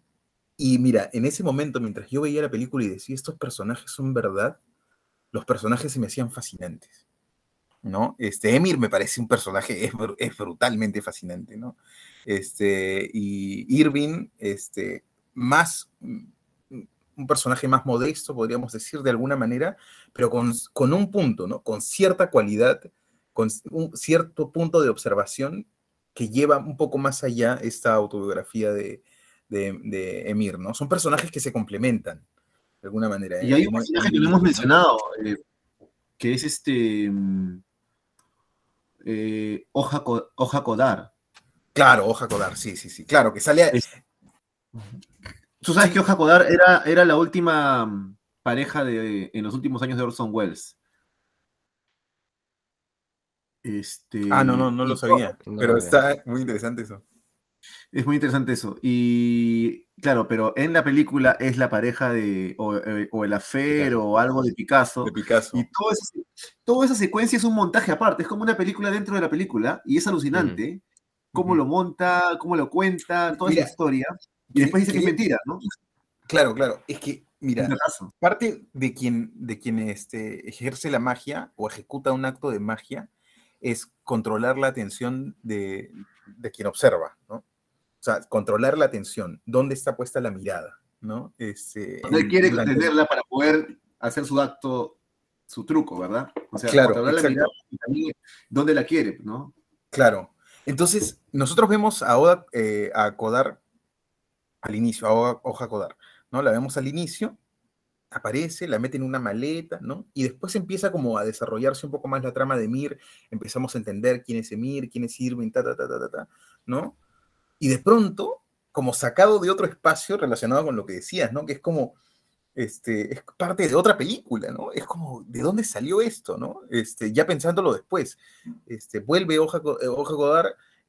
y mira, en ese momento, mientras yo veía la película y decía, estos personajes son verdad, los personajes se me hacían fascinantes, ¿no? Este, Emir me parece un personaje, es, es brutalmente fascinante, ¿no? Este, y Irving, este, más, un personaje más modesto, podríamos decir, de alguna manera, pero con, con un punto, ¿no? Con cierta cualidad, con un cierto punto de observación que lleva un poco más allá esta autobiografía de, de, de, Emir, ¿no? Son personajes que se complementan de alguna manera.
Y hay un personaje que no hemos mencionado, eh, que es este eh, Oja, Oja Kodar.
Claro, Oja Kodar, sí, sí, sí, claro, que sale... A... Es...
Tú sabes que Oja Kodar era, era la última pareja de, en los últimos años de Orson Welles.
Este, ah, no, no, no lo sabía, no, pero no, está muy interesante eso.
Es muy interesante eso. Y claro, pero en la película es la pareja de, o, eh, o el afer o algo de Picasso.
De Picasso.
Y todo ese, toda esa secuencia es un montaje aparte, es como una película dentro de la película y es alucinante mm. cómo lo monta, cómo lo cuenta, toda Mira, esa historia. Y después dice que, que es mentira, ¿no?
Claro, claro. Es que, mira, parte de quien, de quien este, ejerce la magia o ejecuta un acto de magia es controlar la atención de, de quien observa, ¿no? O sea, controlar la atención, dónde está puesta la mirada, ¿no?
Este, Él quiere la... tenerla para poder hacer su acto, su truco, ¿verdad?
O sea, claro,
controlar la mirada y también dónde la quiere, ¿no?
Claro. Entonces, nosotros vemos a, Oda, eh, a Kodar al inicio, a Hoja Kodar, ¿no? La vemos al inicio, aparece, la mete en una maleta, ¿no? Y después empieza como a desarrollarse un poco más la trama de Mir, empezamos a entender quién es Emir, quién es Irving, ta, ta, ta, ta, ta, ta, ¿no? Y de pronto, como sacado de otro espacio relacionado con lo que decías, ¿no? Que es como, este, es parte de otra película, ¿no? Es como, ¿de dónde salió esto, no? Este, ya pensándolo después, este, vuelve Hoja, Hoja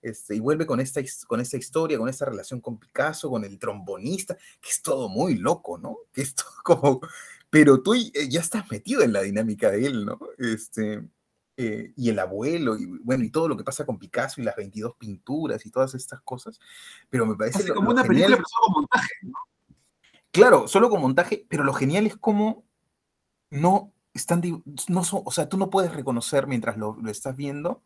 este, y vuelve con esta, con esta historia, con esta relación con Picasso, con el trombonista, que es todo muy loco, ¿no? <laughs> Que es todo como, pero tú ya estás metido en la dinámica de él, ¿no? Este, eh, y el abuelo, y bueno, y todo lo que pasa con Picasso y las 22 pinturas y todas estas cosas, pero me parece...
Así como una genial, película, solo con montaje, ¿no?
Claro, solo con montaje, pero lo genial es como no están, no son, o sea, tú no puedes reconocer mientras lo, lo estás viendo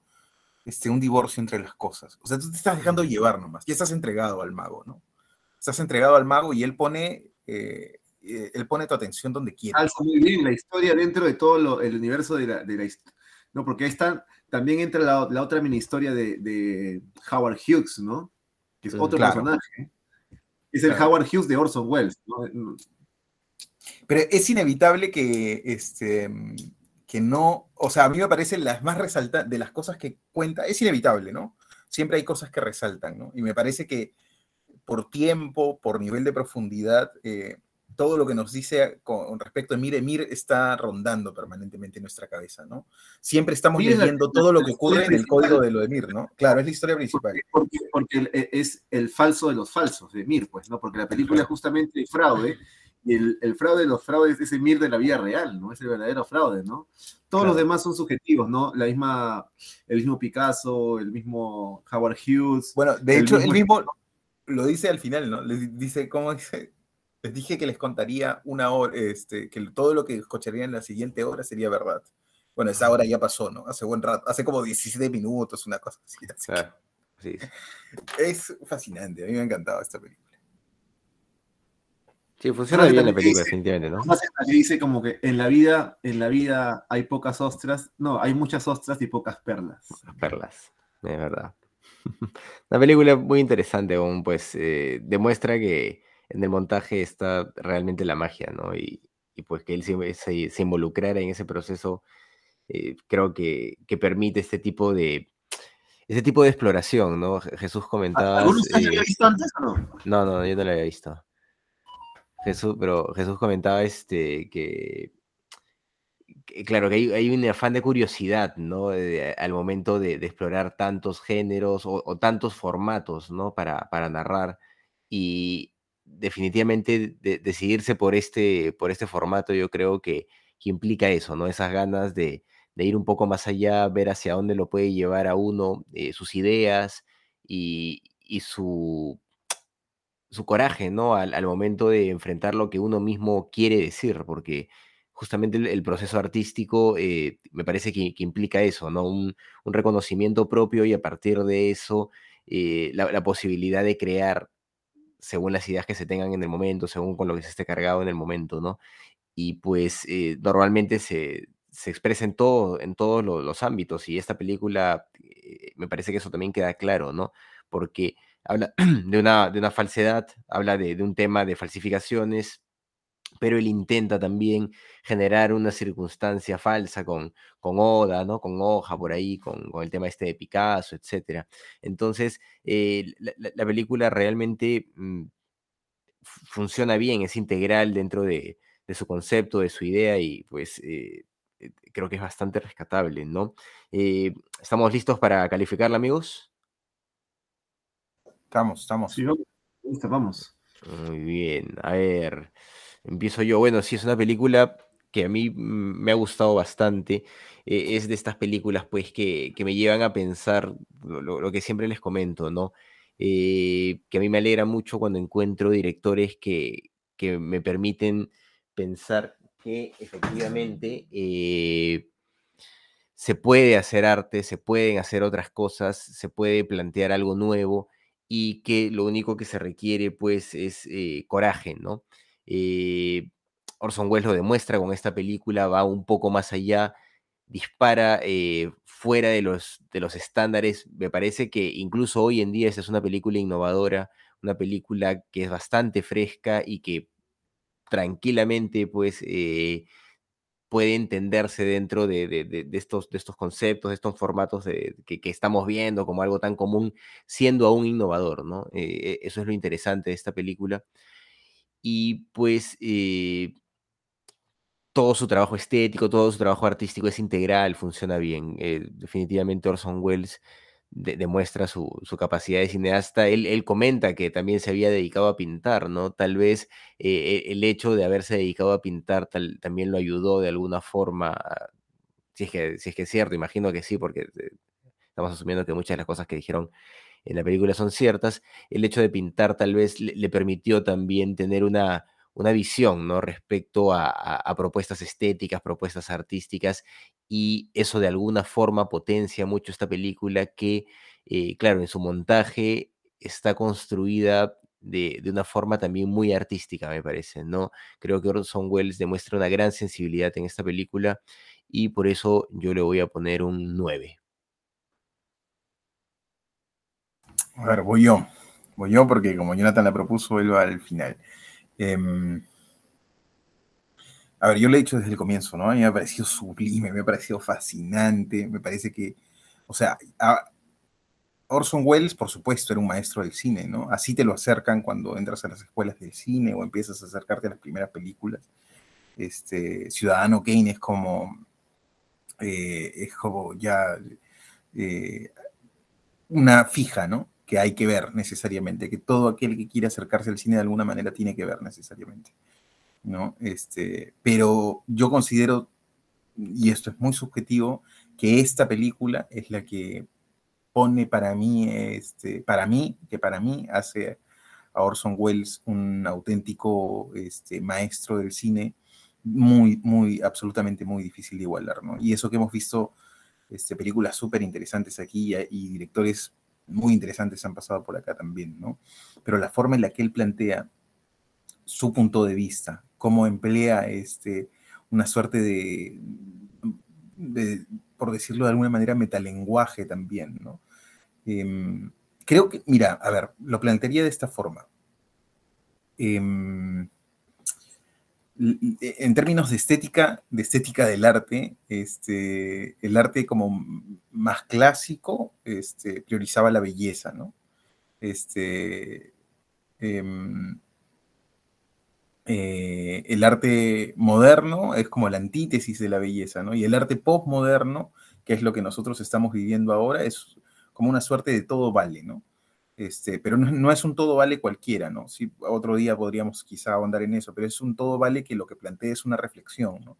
este, un divorcio entre las cosas. O sea, tú te estás dejando llevar nomás, ya estás entregado al mago, ¿no? Estás entregado al mago y él pone, eh, eh, él pone tu atención donde quiere.
Alza muy bien la historia dentro de todo lo- el universo de la, de la No, porque ahí están, también entra la, la otra mini historia de, de Howard Hughes, ¿no? Que es otro
claro.
personaje. Es el
Claro.
Howard Hughes de Orson Welles, ¿no?
Pero es inevitable que, este, que no, o sea, a mí me parece las más resaltantes de las cosas que cuenta, es inevitable, ¿no? Siempre hay cosas que resaltan, ¿no? Y me parece que por tiempo, por nivel de profundidad, eh, todo lo que nos dice con respecto a Mir, Emir está rondando permanentemente en nuestra cabeza, ¿no? Siempre estamos
Mir la-
leyendo todo lo que ocurre en el código de lo de Mir, ¿no? Claro, es la historia principal.
Porque, porque, porque el- e- es el falso de los falsos, de Mir, pues, ¿no? Porque la película es justamente de fraude, y el, el fraude de los fraudes es el Mir de la vida real, ¿no? Es el verdadero fraude, ¿no? Todos los demás son subjetivos, ¿no? La misma, el mismo Picasso, el mismo Howard Hughes.
Bueno, de
El
hecho,
mismo-
él mismo lo dice al final, ¿no? Le di- dice, ¿cómo dice? Les dije que les contaría una hora, este, que todo lo que escucharían en la siguiente hora sería verdad. Bueno, esa hora ya pasó, ¿no? Hace buen rato, hace como 17 minutos, una cosa así.
Claro, sí. <laughs>
Es fascinante, a mí me ha encantado esta película.
Sí, funciona bien la película, definitivamente, ¿no?
Que dice como que en la vida, en la vida hay pocas ostras, no, hay muchas ostras y pocas perlas.
Las perlas, es verdad. <laughs> Una película muy interesante, aún, pues eh, demuestra que en el montaje está realmente la magia, ¿no? Y, y, pues que él se, se- se involucrara en ese proceso, eh, creo que, que permite este tipo de este tipo de exploración, ¿no? Je- Jesús comentaba.
¿Algunos ya había visto antes o no?
No, no, yo no lo había visto. Jesús, pero Jesús comentaba este que, claro, que hay, un afán de curiosidad, ¿no? De- al momento de, explorar tantos géneros o, tantos formatos, ¿no? Para, narrar. Y definitivamente de- decidirse por este, por este formato, yo creo que, implica eso, ¿no? Esas ganas de, ir un poco más allá, ver hacia dónde lo puede llevar a uno, eh, sus ideas y su, su coraje, ¿no? Al, momento de enfrentar lo que uno mismo quiere decir, porque justamente el, proceso artístico eh, me parece que, implica eso, ¿no? Un, reconocimiento propio y a partir de eso eh, la, posibilidad de crear según las ideas que se tengan en el momento, según con lo que se esté cargado en el momento, ¿no? Y pues eh, normalmente se, se expresa en, todo, en todos lo- los ámbitos y esta película eh, me parece que eso también queda claro, ¿no? Porque habla <clears throat> de una, de una falsedad, habla de, de un tema de falsificaciones, pero él intenta también generar una circunstancia falsa con, con Oda, ¿no? Con Hoja por ahí, con, con el tema este de Picasso, etcétera. Entonces, eh, la, la- la película realmente mm, fu- funciona bien, es integral dentro de, de su concepto, de su idea y pues eh, eh, creo que es bastante rescatable, ¿no? ¿Estamos listos para calificarla, amigos?
Estamos, estamos.
Sí, vamos. Listo, vamos.
Muy bien, a ver, empiezo yo. Bueno, sí, es una película que a mí me ha gustado bastante. eh, es de estas películas, pues, que, que me llevan a pensar lo que siempre les comento, ¿no? Eh, que a mí me alegra mucho cuando encuentro directores que, que me permiten pensar que efectivamente eh, se puede hacer arte, se pueden hacer otras cosas, se puede plantear algo nuevo y que lo único que se requiere pues es eh, coraje, ¿no? Eh, Orson Welles lo demuestra con esta película, va un poco más allá, dispara eh, fuera de los, de los estándares. Me parece que incluso hoy en día esta es una película innovadora, una película que es bastante fresca y que tranquilamente pues puede entenderse dentro de, de- de- estos, de estos conceptos, de estos formatos que, que estamos viendo como algo tan común, siendo aún innovador, ¿no? Eh, eso es lo interesante de esta película. Y pues eh, todo su trabajo estético, todo su trabajo artístico es integral, funciona bien. Eh, definitivamente Orson Welles de- demuestra su, su capacidad de cineasta. Él, él comenta que también se había dedicado a pintar, ¿no? Tal vez eh, e- el hecho de haberse dedicado a pintar tal- también lo ayudó de alguna forma, si es que, si es que es cierto, imagino que sí, porque eh, estamos asumiendo que muchas de las cosas que dijeron en la película son ciertas, el hecho de pintar tal vez le permitió también tener una, una visión, ¿no? Respecto a, propuestas estéticas, propuestas artísticas, y eso de alguna forma potencia mucho esta película que, eh, claro, en su montaje está construida de, una forma también muy artística, me parece, ¿no? Creo que Orson Welles demuestra una gran sensibilidad en esta película y por eso yo le voy a poner un 9.
A ver, voy yo. Voy yo porque como Jonathan la propuso, él va al final. Em, a ver, yo lo he dicho desde el comienzo, ¿no? A mí me ha parecido sublime, me ha parecido fascinante, me parece que, o sea, Orson Welles, por supuesto, era un maestro del cine, ¿no? Así te lo acercan cuando entras a las escuelas del cine o empiezas a acercarte a las primeras películas. Este, Ciudadano Kane es como, eh, es como ya eh, una fija, ¿no? Que hay que ver necesariamente, que todo aquel que quiera acercarse al cine de alguna manera tiene que ver necesariamente, ¿no? Este, pero yo considero, y esto es muy subjetivo, que esta película es la que pone para mí, este, para mí, que para mí hace a Orson Welles un auténtico este, maestro del cine, muy, muy, absolutamente muy difícil de igualar, ¿no? Y eso que hemos visto, este, películas súper interesantes aquí y, directores muy interesantes han pasado por acá también, ¿no? Pero la forma en la que él plantea su punto de vista, cómo emplea este, una suerte de, por decirlo de alguna manera, metalenguaje también, ¿no? Em, creo que, mira, a ver, lo plantearía de esta forma. Em, en términos de estética, de estética del arte, este, el arte como más clásico este, priorizaba la belleza, ¿no? Este, em, eh, el arte moderno es como la antítesis de la belleza, ¿no? Y el arte postmoderno, que es lo que nosotros estamos viviendo ahora, es como una suerte de todo vale, ¿no? Este, pero no, es un todo vale cualquiera, ¿no? Sí, otro día podríamos quizá ahondar en eso, pero es un todo vale que lo que plantea es una reflexión.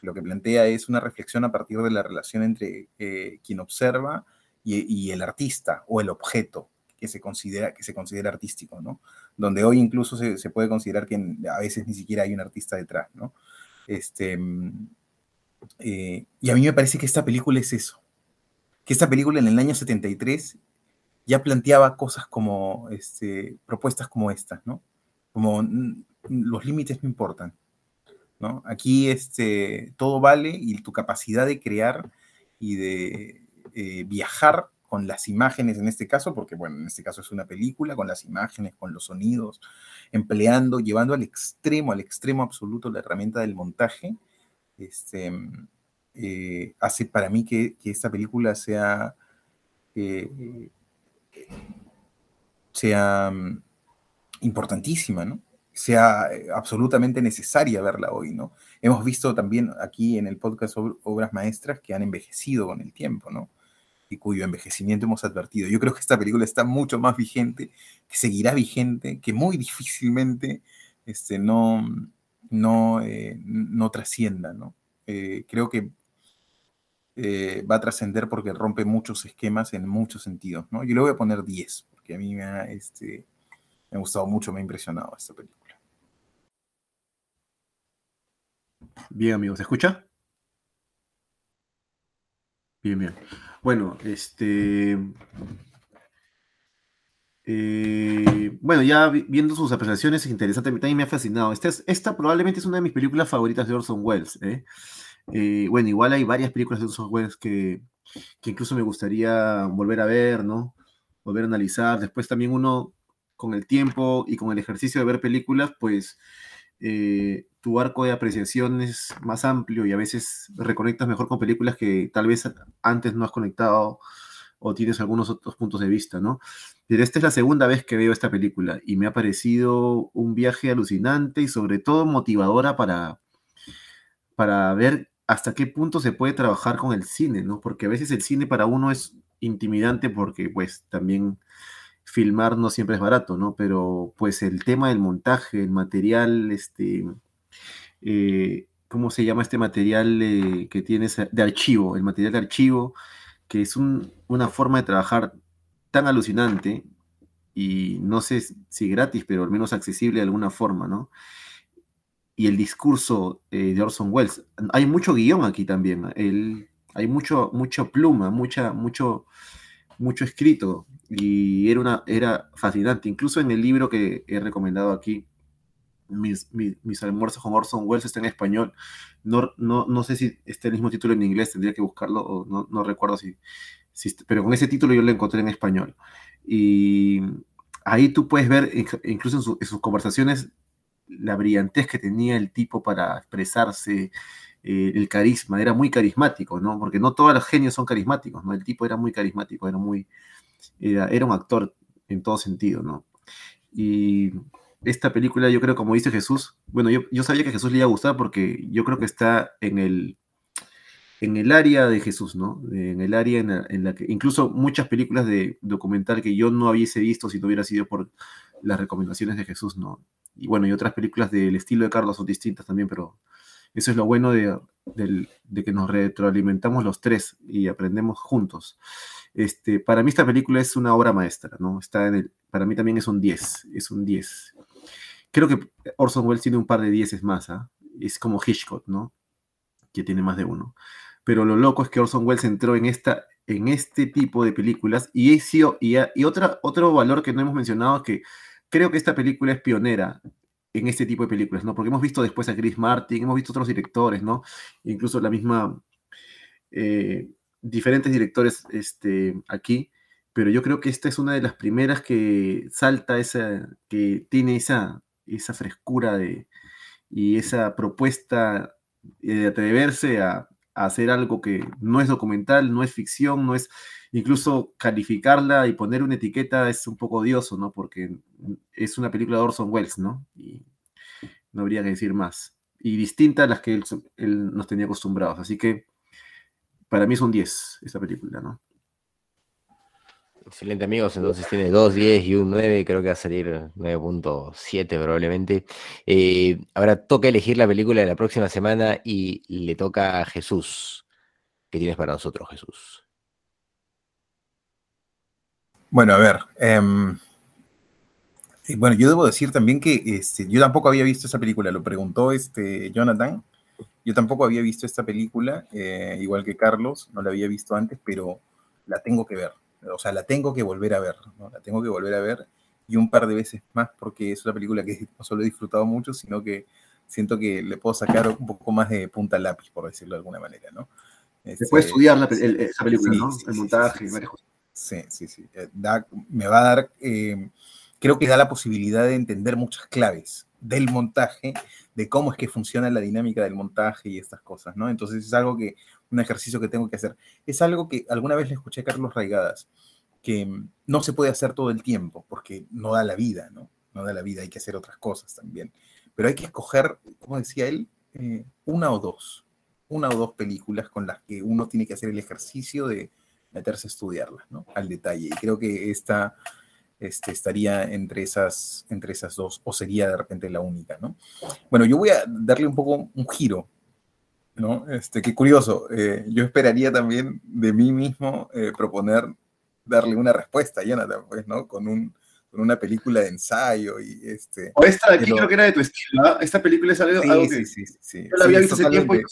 Lo que plantea es una reflexión a partir de la relación entre eh, quien observa y, el artista o el objeto, que se considera, que se considera artístico, ¿no? Donde hoy incluso se, puede considerar que a veces ni siquiera hay un artista detrás, ¿no? Este, mm, eh, y a mí me parece que esta película es eso. Que esta película en el año 73 ya planteaba cosas como, este, propuestas como estas, ¿no? Como los límites no importan, ¿no? Aquí este, todo vale y tu capacidad de crear y de eh, viajar con las imágenes en este caso, porque bueno, en este caso es una película, con las imágenes, con los sonidos, empleando, llevando al extremo, al extremo absoluto la herramienta del montaje, este, eh, hace para mí que, esta película sea, eh, sea mm, importantísima, ¿no? sea eh, absolutamente necesaria verla hoy, ¿no? Hemos visto también aquí en el podcast obras maestras que han envejecido con el tiempo, ¿no? y cuyo envejecimiento hemos advertido. Yo creo que esta película está mucho más vigente, que seguirá vigente, que muy <laughs> difícilmente este, no, no, eh, no trascienda. ¿no? Eh, creo que eh, va a trascender porque rompe muchos esquemas en muchos sentidos. ¿no? Yo le voy a poner 10, porque a mí me ha, este, me ha gustado mucho, me ha impresionado esta película.
Bien, amigos, ¿se escucha? Bien, bien. Bueno, este. Eh, bueno, ya viendo sus apreciaciones, es interesante, también me ha fascinado. Esta, esta probablemente es una de mis películas favoritas de Orson Welles. ¿eh? Eh, bueno, igual hay varias películas de Orson Welles que, que, incluso me gustaría volver a ver, ¿no? Volver a analizar. Después también uno, con el tiempo y con el ejercicio de ver películas, pues tu arco de apreciación es más amplio y a veces reconectas mejor con películas que tal vez antes no has conectado o tienes algunos otros puntos de vista, ¿no? Pero esta es la segunda vez que veo esta película y me ha parecido un viaje alucinante y sobre todo motivadora para, para ver hasta qué punto se puede trabajar con el cine, ¿no? Porque a veces el cine para uno es intimidante porque pues también filmar no siempre es barato, ¿no? Pero pues el tema del montaje, el material, este, eh, ¿cómo se llama este material eh, que tienes de archivo? El material de archivo, que es una forma de trabajar tan alucinante y no sé si gratis, pero al menos accesible de alguna forma, ¿no? Y el discurso eh, de Orson Welles, hay mucho guion aquí también, hay mucho, mucho pluma, mucha, mucho, mucho escrito, y era, una, era fascinante. Incluso en el libro que he recomendado aquí, mis, mis, almuerzos con Orson Welles está en español. No, no, no sé si está el mismo título en inglés, tendría que buscarlo, o no, no recuerdo si, si, pero con ese título yo lo encontré en español. Y ahí tú puedes ver, incluso en, sus conversaciones, la brillantez que tenía el tipo para expresarse, eh, el carisma, era muy carismático, ¿no? Porque no todos los genios son carismáticos, ¿no? El tipo era muy carismático, era muy, era, un actor en todo sentido, ¿no? Y esta película, yo creo, como dice Jesús, bueno, yo, yo sabía que Jesús le iba a gustar porque yo creo que está en el, en el área de Jesús, ¿no? En el área en la, que incluso muchas películas de documental que yo no hubiese visto si no hubiera sido por las recomendaciones de Jesús, ¿no? Y bueno, y otras películas del estilo de Carlos son distintas también, pero eso es lo bueno de, de que nos retroalimentamos los tres y aprendemos juntos. Este, para mí esta película es una obra maestra, ¿no? Está en el, para mí también es un 10, es un 10. Creo que Orson Welles tiene un par de 10 más, ¿ah? Es como Hitchcock, ¿no? Que tiene más de uno. Pero lo loco es que Orson Welles entró en, esta, en este tipo de películas y, y, y otra, otro valor que no hemos mencionado es que creo que esta película es pionera en este tipo de películas, ¿no? Porque hemos visto después a Chris Martin, hemos visto otros directores, ¿no? Incluso la misma... Eh, diferentes directores este, aquí, pero yo creo que esta es una de las primeras que salta esa, que tiene esa, esa frescura de, y esa propuesta de atreverse a, hacer algo que no es documental, no es ficción, no es incluso calificarla y poner una etiqueta es un poco odioso, ¿no? Porque es una película de Orson Welles, ¿no? Y no habría que decir más. Y distinta a las que él, nos tenía acostumbrados. Así que para mí es un 10 esta película, ¿no?
Excelente amigos, entonces tiene 2, 10 y un 9, creo que va a salir 9.7 probablemente. Eh, ahora toca elegir la película de la próxima semana y le toca a Jesús. ¿Qué tienes para nosotros, Jesús?
Bueno, a ver. Em, bueno, yo debo decir también que este, yo tampoco había visto esa película, lo preguntó este Jonathan. Yo tampoco había visto esta película, eh, igual que Carlos, no la había visto antes, pero la tengo que ver. O sea, la tengo que volver a ver, ¿no? La tengo que volver a ver y un par de veces más porque es una película que <laughs> no solo he disfrutado mucho, sino que siento que le puedo sacar un poco más de punta lápiz, por decirlo de alguna manera, ¿no?
Se puede este, estudiar la, esa película, ¿no? el montaje y varias cosas.
Sí, sí, sí. Eh, me va a dar, eh, creo que da la posibilidad de entender muchas claves del montaje, de cómo es que funciona la dinámica del montaje y estas cosas, ¿no? Entonces es algo que, un ejercicio que tengo que hacer. Es algo que alguna vez le escuché a Carlos Raigadas, que no se puede hacer todo el tiempo, porque no da la vida, ¿no? No da la vida, hay que hacer otras cosas también. Pero hay que escoger, como decía él, eh, una o dos, una o dos películas con las que uno tiene que hacer el ejercicio de meterse a estudiarlas, ¿no? Al detalle. Y creo que esta este, estaría entre esas, entre esas dos, o sería de repente la única, ¿no? Bueno, yo voy a darle un poco un giro, ¿no? Este, qué curioso, eh, yo esperaría también de mí mismo eh, proponer darle una respuesta, Jonathan, pues, ¿no? Con, un, con una película de ensayo y este...
O esta de aquí creo que era de tu estilo, ¿no? Esta película es algo, sí, que sí, sí, sí, yo la había visto hace tiempo y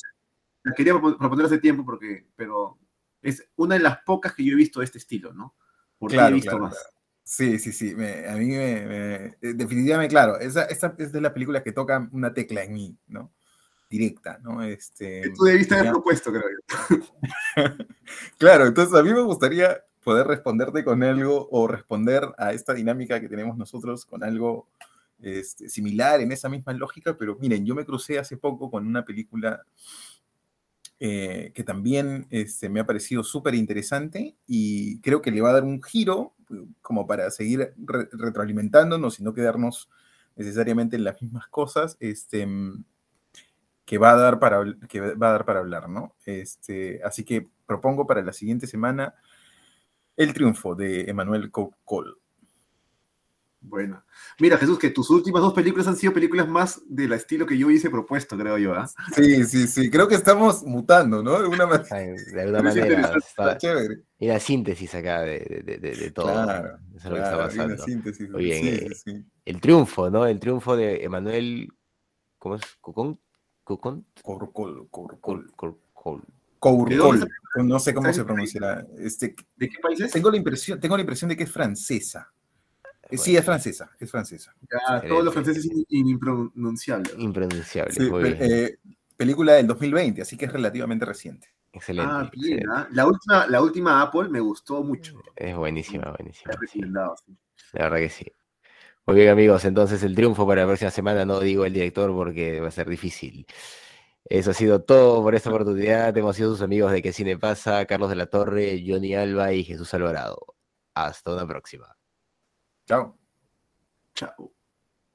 la quería proponer hace tiempo porque, pero es una de las pocas que yo he visto de este estilo, ¿no? Porque he visto más.
Sí, sí, sí. a mí me, eh, definitivamente, claro, esa, esta es de las películas que tocan una tecla en mí, ¿no? Directa, ¿no? Este,
tú debiste haber propuesto, creo yo. <laughs>
claro, entonces a mí me gustaría poder responderte con algo o responder a esta dinámica que tenemos nosotros con algo este, similar en esa misma lógica, pero miren, yo me crucé hace poco con una película eh, que también este, me ha parecido súper interesante y creo que le va a dar un giro como para seguir retroalimentándonos y no quedarnos necesariamente en las mismas cosas, este, que, va a dar para, que va a dar para hablar, ¿no? Este, así que propongo para la siguiente semana el triunfo de Emmanuel Cole.
Bueno, mira Jesús, que tus últimas dos películas han sido películas más del estilo que yo hubiese propuesto, creo yo. ¿ah?
Sí, sí, sí, creo que estamos mutando, ¿no? De alguna manera.
De alguna <laughs> manera. Está, chévere. Y la síntesis acá de, de, de, todo. Claro, Eso es lo que está pasando. Síntesis, Muy bien. Eh, sí, El triunfo, ¿no? El triunfo de Emanuel. ¿Cómo es? ¿Cucón? ¿Cucón?
Corcol, Corcol.
Corcol.
Courcol, no sé cómo
¿Sabes
se pronunciará. Este,
¿De qué país es?
tengo la impresión, tengo la impresión de que es francesa. Sí, es francesa, es francesa.
Ya, todos los franceses impronunciables.
Impronunciable.
Sí,
muy
pe-
bien.
eh, película del 2020, así que es relativamente reciente.
excelente.
Ah, bien.
excelente.
ah. La, última, la última Apple me gustó mucho.
Es buenísima, buenísima. Sí. La verdad que sí. Muy bien, amigos. Entonces, el triunfo para la próxima semana no digo el director porque va a ser difícil. Eso ha sido todo por esta oportunidad. Hemos sido sus amigos de Que Cine Pasa, Carlos de la Torre, Johnny Alba y Jesús Alvarado. Hasta una próxima.
Ciao.
Ciao.